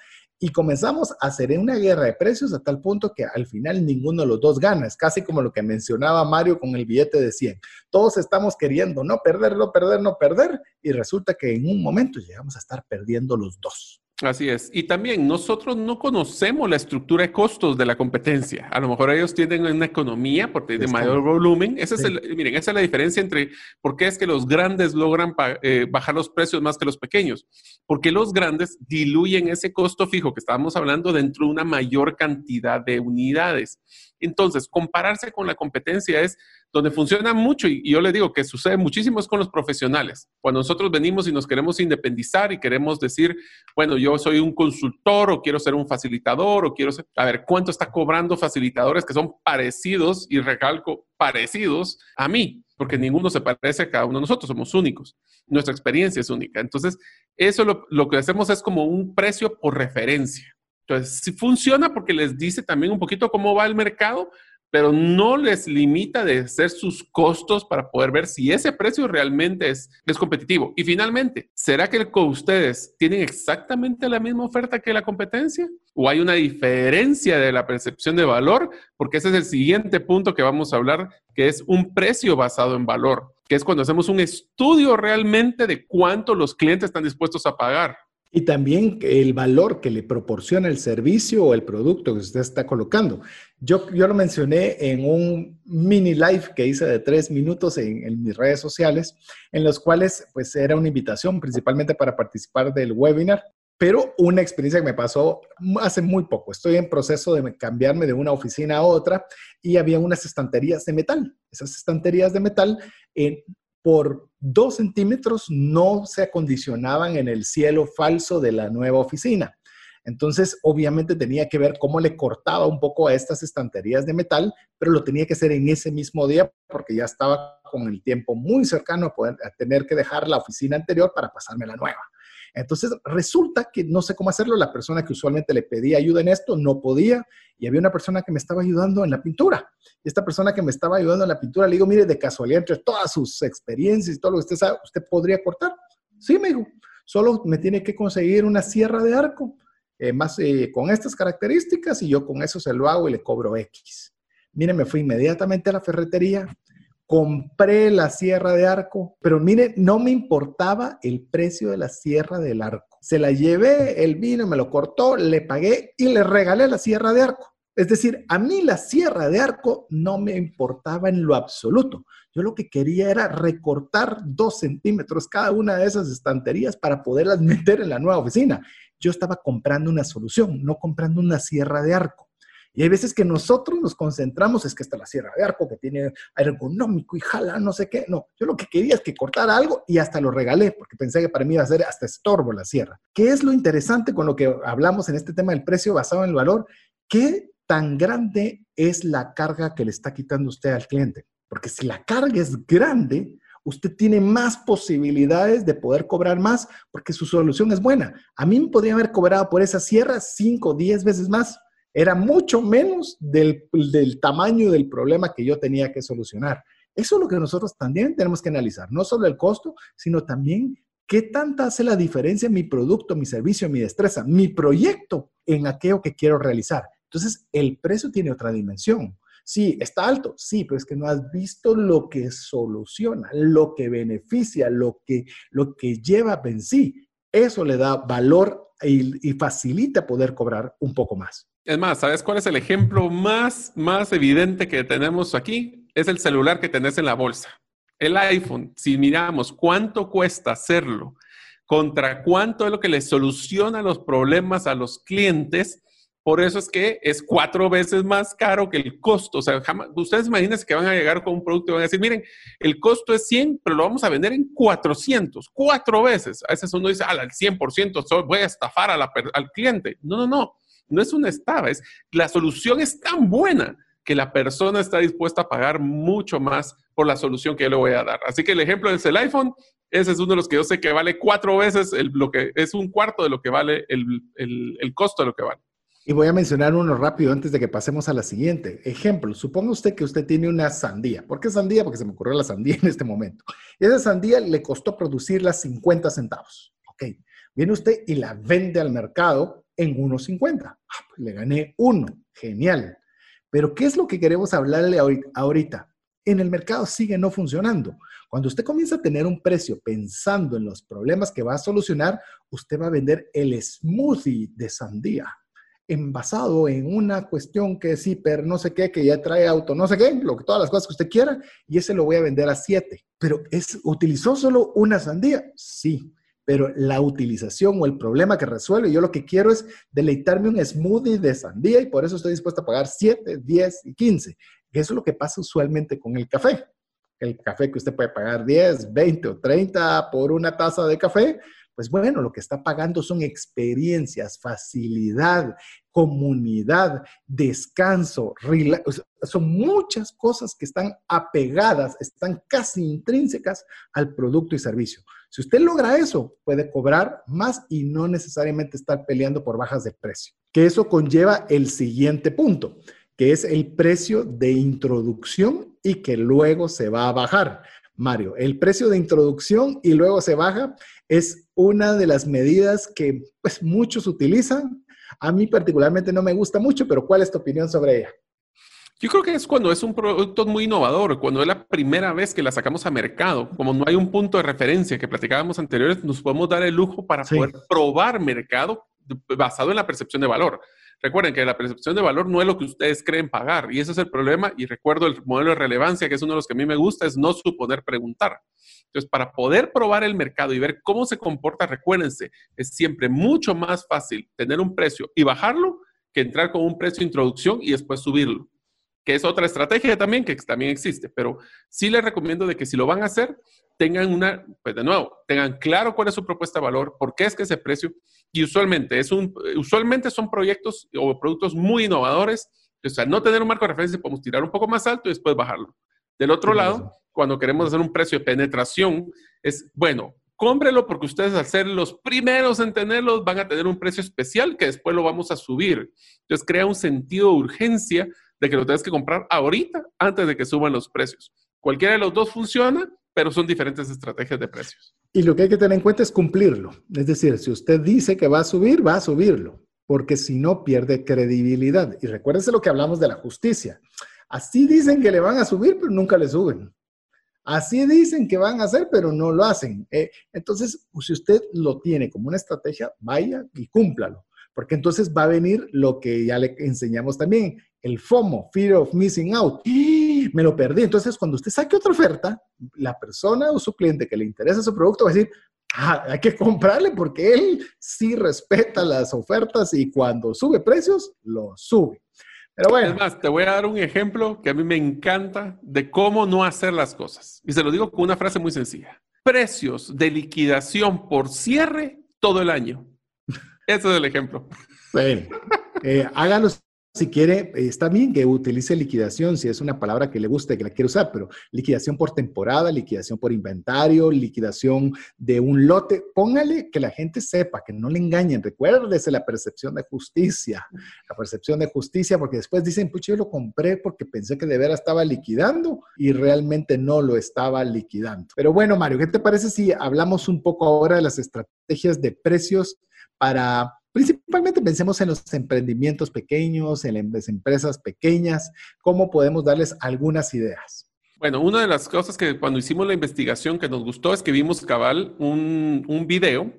y comenzamos a hacer una guerra de precios a tal punto que al final ninguno de los dos gana. Es casi como lo que mencionaba Mario con el billete de 100. Todos estamos queriendo no perder, no perder, no perder y resulta que en un momento llegamos a estar perdiendo los dos. Así es. Y también nosotros no conocemos la estructura de costos de la competencia. A lo mejor ellos tienen una economía porque de mayor volumen. Esa es el, miren, esa es la diferencia entre por qué es que los grandes logran eh, bajar los precios más que los pequeños. Porque los grandes diluyen ese costo fijo que estábamos hablando dentro de una mayor cantidad de unidades. Entonces, compararse con la competencia es donde funciona mucho, y, yo le digo que sucede muchísimo es con los profesionales. Cuando nosotros venimos y nos queremos independizar y queremos decir, bueno, yo soy un consultor o quiero ser un facilitador o quiero ser, a ver, ¿cuánto está cobrando facilitadores que son parecidos, y recalco, parecidos a mí? Porque ninguno se parece a cada uno de nosotros, somos únicos. Nuestra experiencia es única. Entonces, eso lo, lo que hacemos es como un precio por referencia. Entonces, si funciona porque les dice también un poquito cómo va el mercado, pero no les limita de hacer sus costos para poder ver si ese precio realmente es, es competitivo. Y finalmente, ¿será que ustedes tienen exactamente la misma oferta que la competencia? ¿O hay una diferencia de la percepción de valor? Porque ese es el siguiente punto que vamos a hablar, que es un precio basado en valor, que es cuando hacemos un estudio realmente de cuánto los clientes están dispuestos a pagar. Y también el valor que le proporciona el servicio o el producto que usted está colocando. Yo, yo lo mencioné en un mini live que hice de tres minutos en, en, mis redes sociales, en los cuales pues era una invitación principalmente para participar del webinar, pero una experiencia que me pasó hace muy poco. Estoy en proceso de cambiarme de una oficina a otra y había unas estanterías de metal. Esas estanterías de metal eh, por dos centímetros no se acondicionaban en el cielo falso de la nueva oficina. Entonces, obviamente tenía que ver cómo le cortaba un poco a estas estanterías de metal, pero lo tenía que hacer en ese mismo día porque ya estaba con el tiempo muy cercano a, tener que dejar la oficina anterior para pasarme la nueva. Entonces, resulta que no sé cómo hacerlo. La persona que usualmente le pedía ayuda en esto no podía y había una persona que me estaba ayudando en la pintura. Y esta persona que me estaba ayudando en la pintura le digo, mire, de casualidad, entre todas sus experiencias y todo lo que usted sabe, ¿usted podría cortar? Sí, me dijo, solo me tiene que conseguir una sierra de arco. Eh, más eh, con estas características y yo con eso se lo hago y le cobro X. Mire, me fui inmediatamente a la ferretería, compré la sierra de arco, pero mire, no me importaba el precio de la sierra del arco. Se la llevé, el vino me lo cortó, le pagué y le regalé la sierra de arco. Es decir, a mí la sierra de arco no me importaba en lo absoluto. Yo lo que quería era recortar dos centímetros cada una de esas estanterías para poderlas (laughs) meter en la nueva oficina. Yo estaba comprando una solución, no comprando una sierra de arco. Y hay veces que nosotros nos concentramos, es que está la sierra de arco, que tiene ergonómico y jala, no sé qué. No, yo lo que quería es que cortara algo y hasta lo regalé, porque pensé que para mí iba a ser hasta estorbo la sierra. ¿Qué es lo interesante con lo que hablamos en este tema del precio basado en el valor? ¿Qué tan grande es la carga que le está quitando usted al cliente? Porque si la carga es grande, usted tiene más posibilidades de poder cobrar más porque su solución es buena. A mí me podría haber cobrado por esa sierra 5 o 10 veces más era mucho menos del, tamaño del problema que yo tenía que solucionar. Eso es lo que nosotros también tenemos que analizar, no solo el costo, sino también ¿Qué tanta hace la diferencia mi producto, mi servicio, mi destreza, mi proyecto en aquello que quiero realizar? Entonces, el precio tiene otra dimensión. Sí, está alto, sí, pero es que no has visto lo que soluciona, lo que beneficia, lo que, lo que lleva en sí. Eso le da valor y, y facilita poder cobrar un poco más. Es más, ¿sabes cuál es el ejemplo más, más evidente que tenemos aquí? Es el celular que tenés en la bolsa. El iPhone, si miramos cuánto cuesta hacerlo contra cuánto es lo que le soluciona los problemas a los clientes, por eso es que es cuatro veces más caro que el costo. O sea, jamás, ustedes imagínense que van a llegar con un producto y van a decir, miren, el costo es 100, pero lo vamos a vender en 400, cuatro veces. A veces uno dice, al 100% voy a estafar al cliente. No, no, no, no es una estafa, es la solución es tan buena que la persona está dispuesta a pagar mucho más por la solución que yo le voy a dar. Así que el ejemplo es el iPhone. Ese es uno de los que yo sé que vale cuatro veces lo que es un cuarto de lo que vale el, el costo de lo que vale. Y voy a mencionar uno rápido antes de que pasemos a la siguiente. Ejemplo, suponga usted que usted tiene una sandía. ¿Por qué sandía? Porque se me ocurrió la sandía en este momento. Esa sandía le costó producirla 50 centavos. Ok, viene usted y la vende al mercado en 1.50. Ah, pues le gané uno. Genial. Pero ¿qué es lo que queremos hablarle ahorita? En el mercado sigue no funcionando. Cuando usted comienza a tener un precio pensando en los problemas que va a solucionar, usted va a vender el smoothie de sandía envasado en una cuestión que es hiper, no sé qué, que ya trae auto, no sé qué, lo que todas las cosas que usted quiera, y ese lo voy a vender a 7. Pero es, ¿utilizó solo una sandía? Sí, pero la utilización o el problema que resuelve, yo lo que quiero es deleitarme un smoothie de sandía y por eso estoy dispuesto a pagar 7, 10 y 15. Eso es lo que pasa usualmente con el café. El café que usted puede pagar 10, 20 o 30 por una taza de café, pues bueno, lo que está pagando son experiencias, facilidad, comunidad, descanso, son muchas cosas que están apegadas, están casi intrínsecas al producto y servicio. Si usted logra eso, puede cobrar más y no necesariamente estar peleando por bajas de precio. Que eso conlleva el siguiente punto, que es el precio de introducción y que luego se va a bajar. Mario, el precio de introducción y luego se baja es una de las medidas que pues, muchos utilizan. A mí particularmente no me gusta mucho, pero ¿cuál es tu opinión sobre ella? Yo creo que es cuando es un producto muy innovador, cuando es la primera vez que la sacamos a mercado, como no hay un punto de referencia que platicábamos anteriores, nos podemos dar el lujo para poder probar mercado basado en la percepción de valor. Recuerden que la percepción de valor no es lo que ustedes creen pagar y ese es el problema. Y recuerdo el modelo de relevancia, que es uno de los que a mí me gusta, es no suponer preguntar. Entonces, para poder probar el mercado y ver cómo se comporta, recuérdense, es siempre mucho más fácil tener un precio y bajarlo que entrar con un precio de introducción y después subirlo, que es otra estrategia también que también existe. Pero sí les recomiendo de que si lo van a hacer, tengan una, pues de nuevo, tengan claro cuál es su propuesta de valor, por qué es que ese precio, y usualmente, es un, usualmente son proyectos o productos muy innovadores, o sea, no tener un marco de referencia, podemos tirar un poco más alto y después bajarlo. Del otro lado, cuando queremos hacer un precio de penetración, es, bueno, cómprelo porque ustedes al ser los primeros en tenerlos van a tener un precio especial que después lo vamos a subir. Entonces crea un sentido de urgencia de que lo tienes que comprar ahorita antes de que suban los precios. Cualquiera de los dos funciona, pero son diferentes estrategias de precios. Y lo que hay que tener en cuenta es cumplirlo. Es decir, si usted dice que va a subir, va a subirlo, porque si no pierde credibilidad. Y recuérdense lo que hablamos de la justicia. Así dicen que le van a subir, pero nunca le suben. Así dicen que van a hacer, pero no lo hacen. Eh, entonces, pues, si usted lo tiene como una estrategia, vaya y cúmplalo, porque entonces va a venir lo que ya le enseñamos también, el FOMO, Fear of Missing Out. (gasps) Me lo perdí. Entonces, cuando usted saque otra oferta, la persona o su cliente que le interesa su producto va a decir, ah, hay que comprarle porque él sí respeta las ofertas y cuando sube precios, lo sube. Pero bueno. Es más, te voy a dar un ejemplo que a mí me encanta de cómo no hacer las cosas. Y se lo digo con una frase muy sencilla. Precios de liquidación por cierre todo el año. Ese es el ejemplo. Sí. Eh, hágalo si quiere, está bien que utilice liquidación, si es una palabra que le guste, que la quiere usar, pero liquidación por temporada, liquidación por inventario, liquidación de un lote, póngale que la gente sepa, que no le engañen. Recuérdese la percepción de justicia, la percepción de justicia, porque después dicen, pucha, yo lo compré porque pensé que de veras estaba liquidando y realmente no lo estaba liquidando. Pero bueno, Mario, ¿qué te parece si hablamos un poco ahora de las estrategias de precios para Principalmente pensemos en los emprendimientos pequeños, en las empresas pequeñas, cómo podemos darles algunas ideas. Bueno, una de las cosas que cuando hicimos la investigación que nos gustó es que vimos cabal un, un video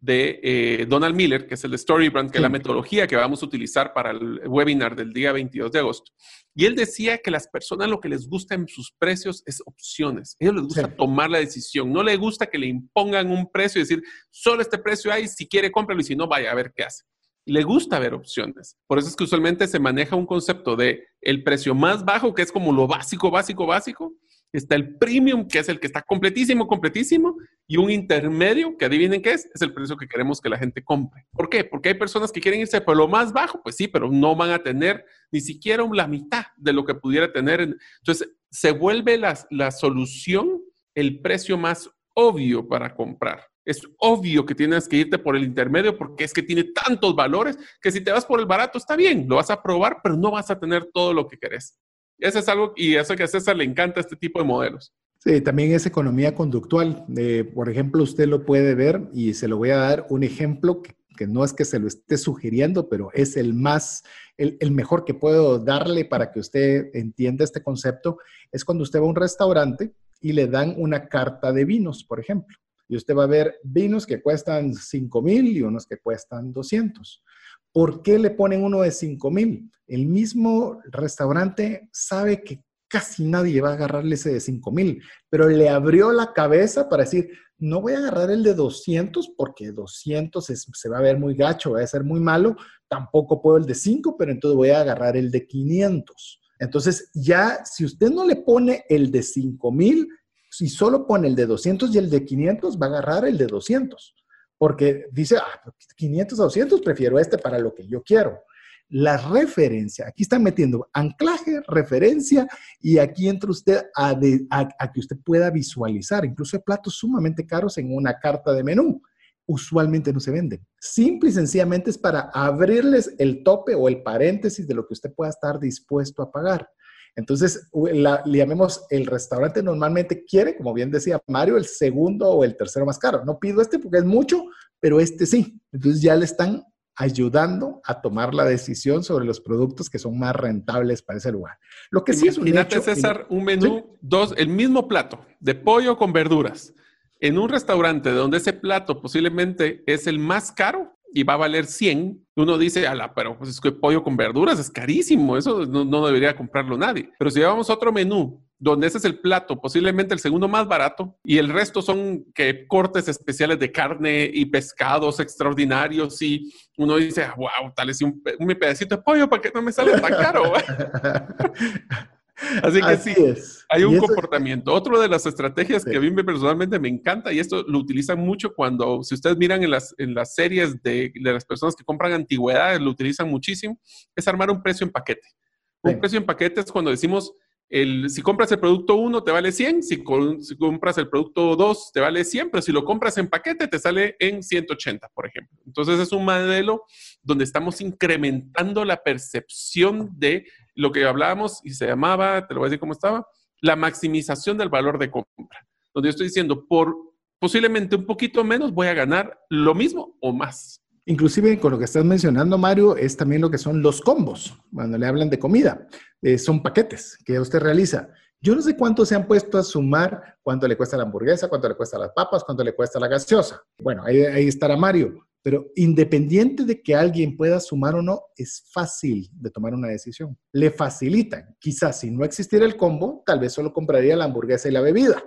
de eh, Donald Miller, que es el de Storybrand, que es la metodología que vamos a utilizar para el webinar del día 22 de agosto. Y él decía que las personas lo que les gusta en sus precios es opciones. A ellos les gusta tomar la decisión. No les gusta que le impongan un precio y decir, solo este precio hay, si quiere cómpralo y si no, vaya a ver qué hace. Le gusta ver opciones. Por eso es que usualmente se maneja un concepto de el precio más bajo, que es como lo básico, básico, básico, está el premium, que es el que está completísimo, completísimo, y un intermedio, que adivinen qué es, es el precio que queremos que la gente compre. ¿Por qué? Porque hay personas que quieren irse por lo más bajo, pues sí, pero no van a tener ni siquiera la mitad de lo que pudiera tener. Entonces, se vuelve la, la solución el precio más obvio para comprar. Es obvio que tienes que irte por el intermedio porque es que tiene tantos valores que si te vas por el barato está bien, lo vas a probar, pero no vas a tener todo lo que querés. Eso es algo, y eso que a César le encanta este tipo de modelos. Sí, también es economía conductual. por ejemplo, usted lo puede ver y se lo voy a dar un ejemplo que, no es que se lo esté sugiriendo, pero es el más, el, el, mejor que puedo darle para que usted entienda este concepto. Es cuando usted va a un restaurante y le dan una carta de vinos, por ejemplo. Y usted va a ver vinos que cuestan 5 mil y unos que cuestan 200. ¿Por qué le ponen uno de 5 mil? El mismo restaurante sabe que casi nadie va a agarrarle ese de 5 mil, pero le abrió la cabeza para decir, no voy a agarrar el de 200 porque 200 se va a ver muy gacho, va a ser muy malo, tampoco puedo el de 5, pero entonces voy a agarrar el de 500. Entonces ya, si usted no le pone el de 5 mil, si solo pone el de 200 y el de 500, va a agarrar el de 200 porque dice, ah, 500 pues, a 200, prefiero este para lo que yo quiero. La referencia, aquí están metiendo anclaje, referencia, y aquí entra usted a, que usted pueda visualizar. Incluso hay platos sumamente caros en una carta de menú. Usualmente no se venden. Simple y sencillamente es para abrirles el tope o el paréntesis de lo que usted pueda estar dispuesto a pagar. Entonces, le llamemos el restaurante normalmente quiere, como bien decía Mario, el segundo o el tercero más caro. No pido este porque es mucho, pero este sí. Entonces ya le están ayudando a tomar la decisión sobre los productos que son más rentables para ese lugar. Lo que sí es un hecho, César, un menú, dos, el mismo plato de pollo con verduras en un restaurante donde ese plato posiblemente es el más caro, y va a valer 100, uno dice, ala, pero pues es que pollo con verduras es carísimo, eso no, debería comprarlo nadie. Pero si llevamos otro menú donde ese es el plato, posiblemente el segundo más barato, y el resto son que cortes especiales de carne y pescados extraordinarios, y uno dice, wow, tal vez un, un pedacito de pollo para que no me salga tan caro. (laughs) Así que sí, hay un comportamiento. Otro de las estrategias que a mí personalmente me encanta, y esto lo utilizan mucho cuando, si ustedes miran en las, en las series de, de las personas que compran antigüedades, lo utilizan muchísimo, es armar un precio en paquete. Un precio en paquete es cuando decimos, si compras el producto 1 te vale 100, si, si, compras el producto 2 te vale 100, pero si lo compras en paquete te sale en 180, por ejemplo. Entonces es un modelo donde estamos incrementando la percepción de lo que hablábamos y se llamaba, te lo voy a decir cómo estaba, la maximización del valor de compra. Donde yo estoy diciendo, por posiblemente un poquito menos voy a ganar lo mismo o más. Inclusive con lo que estás mencionando, Mario, es también lo que son los combos, cuando le hablan de comida. Eh, son paquetes que usted realiza. Yo no sé cuánto se han puesto a sumar, cuánto le cuesta la hamburguesa, cuánto le cuesta las papas, cuánto le cuesta la gaseosa. Bueno, ahí, ahí estará Mario. Pero independiente de que alguien pueda sumar o no, es fácil de tomar una decisión. Le facilitan. Quizás si no existiera el combo, tal vez solo compraría la hamburguesa y la bebida.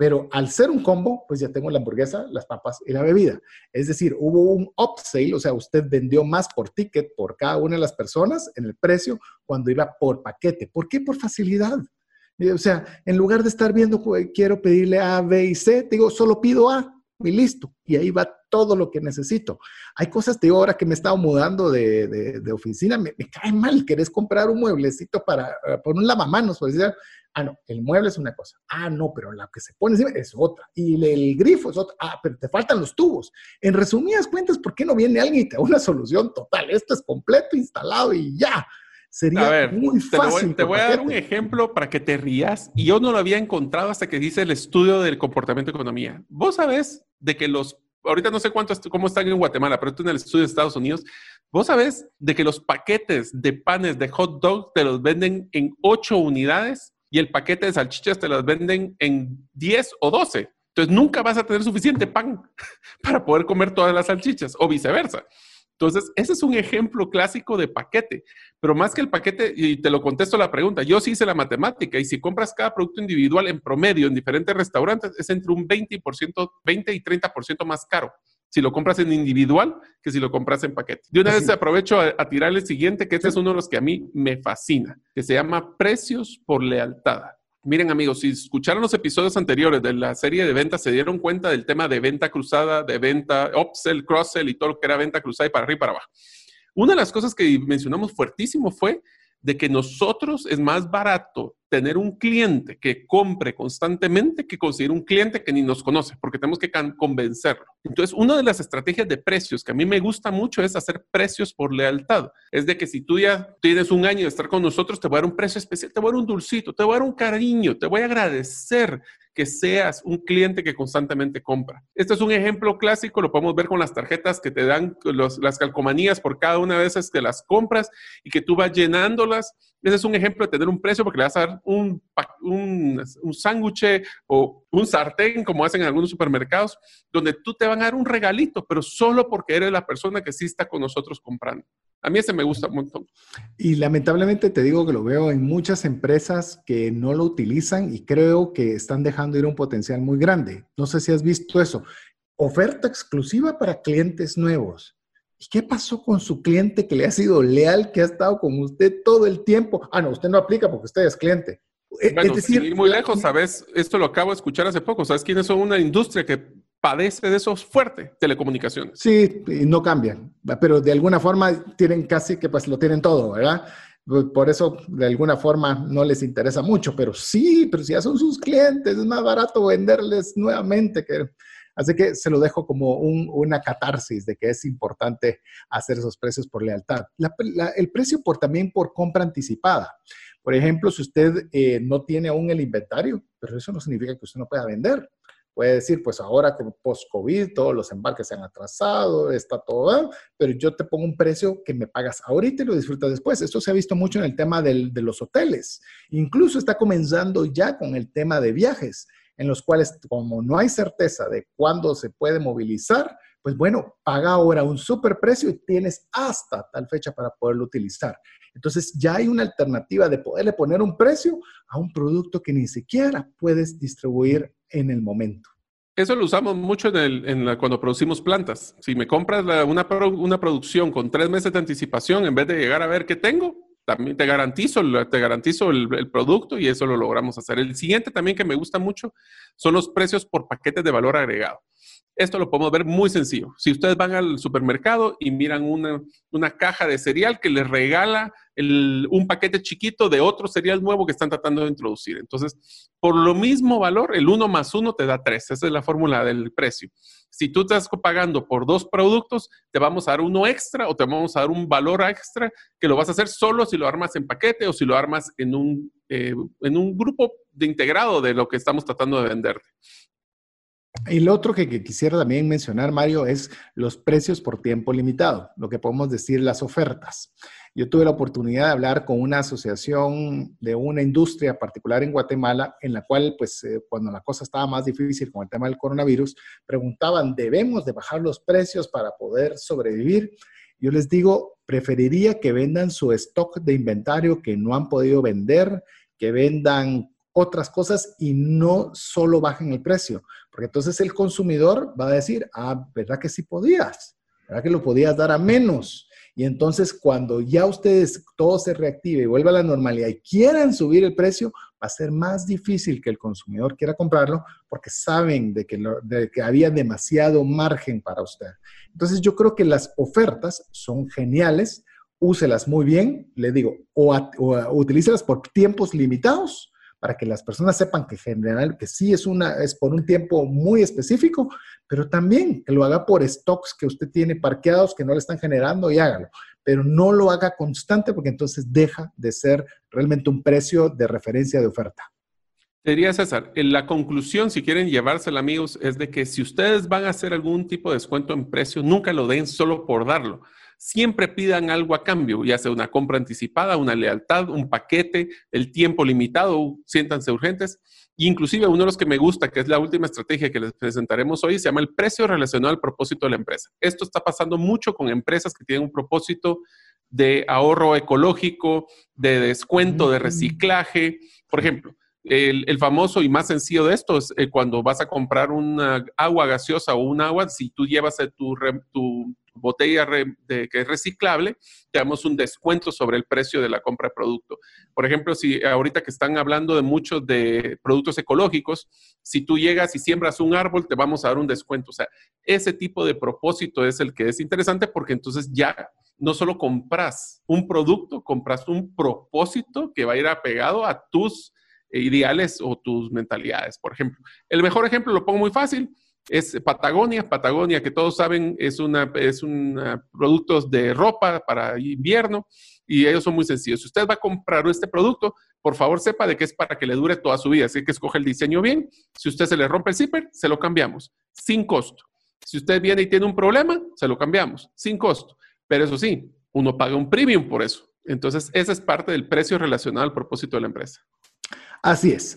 Pero al ser un combo, pues ya tengo la hamburguesa, las papas y la bebida. Es decir, hubo un upsale, o sea, usted vendió más por ticket por cada una de las personas en el precio cuando iba por paquete. ¿Por qué? Por facilidad. O sea, en lugar de estar viendo, quiero pedirle A, B y C, digo, solo pido A y listo. Y ahí va todo lo que necesito. Hay cosas, te digo, ahora que me he estado mudando de, de, oficina, me, cae mal, querés comprar un mueblecito para eh, poner un lavamanos, por decir, ah, no, el mueble es una cosa, ah, no, pero la que se pone encima es otra, y el, grifo es otra, ah, pero te faltan los tubos. En resumidas cuentas, ¿por qué no viene alguien y te da una solución total? Esto es completo, instalado y ya. Sería muy fácil. Te voy, a dar un ejemplo para que te rías. Y yo no lo había encontrado hasta que dice el estudio del comportamiento de economía. Vos sabés de que los, ahorita no sé cuántos, cómo están en Guatemala, pero tú en el estudio de Estados Unidos, vos sabés de que los paquetes de panes de hot dog te los venden en 8 unidades y el paquete de salchichas te los venden en 10 o 12. Entonces nunca vas a tener suficiente pan (laughs) para poder comer todas las salchichas o viceversa. Entonces, ese es un ejemplo clásico de paquete, pero más que el paquete, y te lo contesto la pregunta, yo sí hice la matemática y si compras cada producto individual en promedio en diferentes restaurantes, es entre un 20%, 20 y 30% más caro si lo compras en individual que si lo compras en paquete. De una vez aprovecho a, a tirar el siguiente, que este es uno de los que a mí me fascina, que se llama precios por lealtad. Miren amigos, si escucharon los episodios anteriores de la serie de ventas, se dieron cuenta del tema de venta cruzada, de venta upsell, cross-sell y todo lo que era venta cruzada y para arriba y para abajo. Una de las cosas que mencionamos fuertísimo fue de que nosotros es más barato tener un cliente que compre constantemente que conseguir un cliente que ni nos conoce, porque tenemos que convencerlo. Entonces, una de las estrategias de precios que a mí me gusta mucho es hacer precios por lealtad. Es de que si tú ya tienes un año de estar con nosotros, te voy a dar un precio especial, te voy a dar un dulcito, te voy a dar un cariño, te voy a agradecer que seas un cliente que constantemente compra. Este es un ejemplo clásico, lo podemos ver con las tarjetas que te dan las calcomanías por cada una de esas que las compras y que tú vas llenándolas. Ese es un ejemplo de tener un precio porque le vas a dar un, un, un sándwich o un sartén, como hacen en algunos supermercados, donde tú te van a dar un regalito, pero solo porque eres la persona que sí está con nosotros comprando. A mí ese me gusta un montón. Y lamentablemente te digo que lo veo en muchas empresas que no lo utilizan y creo que están dejando ir un potencial muy grande. No sé si has visto eso. Oferta exclusiva para clientes nuevos. ¿Y qué pasó con su cliente que le ha sido leal, que ha estado con usted todo el tiempo? Ah, no, usted no aplica porque usted es cliente. Eh, bueno, es decir, ir muy lejos, ¿sabes? Esto lo acabo de escuchar hace poco. ¿Sabes quiénes son una industria que padece de eso fuerte, telecomunicaciones. Sí, no cambian, pero de alguna forma tienen casi que pues lo tienen todo, ¿verdad? Por eso de alguna forma no les interesa mucho, pero sí, pero si ya son sus clientes, es más barato venderles nuevamente. Así que se lo dejo como una catarsis de que es importante hacer esos precios por lealtad. el precio por también por compra anticipada. Por ejemplo, si usted eh, no tiene aún el inventario, pero eso no significa que usted no pueda vender. Puede decir, pues ahora que post-COVID todos los embarques se han atrasado, está todo, pero yo te pongo un precio que me pagas ahorita y lo disfrutas después. Esto se ha visto mucho en el tema de los hoteles. Incluso está comenzando ya con el tema de viajes, en los cuales como no hay certeza de cuándo se puede movilizar, pues bueno, paga ahora un super precio y tienes hasta tal fecha para poderlo utilizar. Entonces ya hay una alternativa de poderle poner un precio a un producto que ni siquiera puedes distribuir en el momento. Eso lo usamos mucho en cuando producimos plantas. Si me compras una, producción con tres meses de anticipación, en vez de llegar a ver qué tengo, también te garantizo, te garantizo el, producto y eso lo logramos hacer. El siguiente también que me gusta mucho son los precios por paquetes de valor agregado. Esto lo podemos ver muy sencillo. Si ustedes van al supermercado y miran una, caja de cereal que les regala un paquete chiquito de otro cereal nuevo que están tratando de introducir. Entonces, por lo mismo valor, el 1 más 1 te da 3. Esa es la fórmula del precio. Si tú estás pagando por dos productos, te vamos a dar uno extra o te vamos a dar un valor extra que lo vas a hacer solo si lo armas en paquete o si lo armas en un, eh, en un grupo de integrado de lo que estamos tratando de venderte. Lo otro que, quisiera también mencionar, Mario, es los precios por tiempo limitado, lo que podemos decir las ofertas. Yo tuve la oportunidad de hablar con una asociación de una industria particular en Guatemala, en la cual, pues, eh, cuando la cosa estaba más difícil con el tema del coronavirus, preguntaban, ¿debemos de bajar los precios para poder sobrevivir? Yo les digo, preferiría que vendan su stock de inventario que no han podido vender, que vendan otras cosas y no solo bajen el precio, porque entonces el consumidor va a decir, ah, ¿verdad que sí podías? ¿Verdad que lo podías dar a menos? Y entonces cuando ya ustedes todo se reactive y vuelva a la normalidad y quieran subir el precio, va a ser más difícil que el consumidor quiera comprarlo porque saben de que, había demasiado margen para usted. Entonces yo creo que las ofertas son geniales, úselas muy bien, le digo, o, o utilícelas por tiempos limitados para que las personas sepan que general, que sí es, una, es por un tiempo muy específico, pero también que lo haga por stocks que usted tiene parqueados que no le están generando y hágalo. Pero no lo haga constante porque entonces deja de ser realmente un precio de referencia de oferta. Sería César, en la conclusión, si quieren llevársela, amigos, es de que si ustedes van a hacer algún tipo de descuento en precio, nunca lo den solo por darlo siempre pidan algo a cambio, ya sea una compra anticipada, una lealtad, un paquete, el tiempo limitado, siéntanse urgentes. inclusive uno de los que me gusta, que es la última estrategia que les presentaremos hoy, se llama el precio relacionado al propósito de la empresa. Esto está pasando mucho con empresas que tienen un propósito de ahorro ecológico, de descuento, de mm. reciclaje. Por ejemplo, el, famoso y más sencillo de esto es eh, cuando vas a comprar una agua gaseosa o un agua, si tú llevas tu, tu botella que es reciclable, te damos un descuento sobre el precio de la compra de producto. Por ejemplo, si ahorita que están hablando de muchos de productos ecológicos, si tú llegas y siembras un árbol, te vamos a dar un descuento. O sea, ese tipo de propósito es el que es interesante porque entonces ya no solo compras un producto, compras un propósito que va a ir apegado a tus ideales o tus mentalidades. Por ejemplo, el mejor ejemplo lo pongo muy fácil es Patagonia. Patagonia, que todos saben, es una, es un productos de ropa para invierno y ellos son muy sencillos. Si usted va a comprar este producto, por favor sepa de que es para que le dure toda su vida. Así que escoge el diseño bien. Si usted se le rompe el zipper, se lo cambiamos sin costo. Si usted viene y tiene un problema, se lo cambiamos sin costo. Pero eso sí, uno paga un premium por eso. Entonces, esa es parte del precio relacionado al propósito de la empresa. Así es.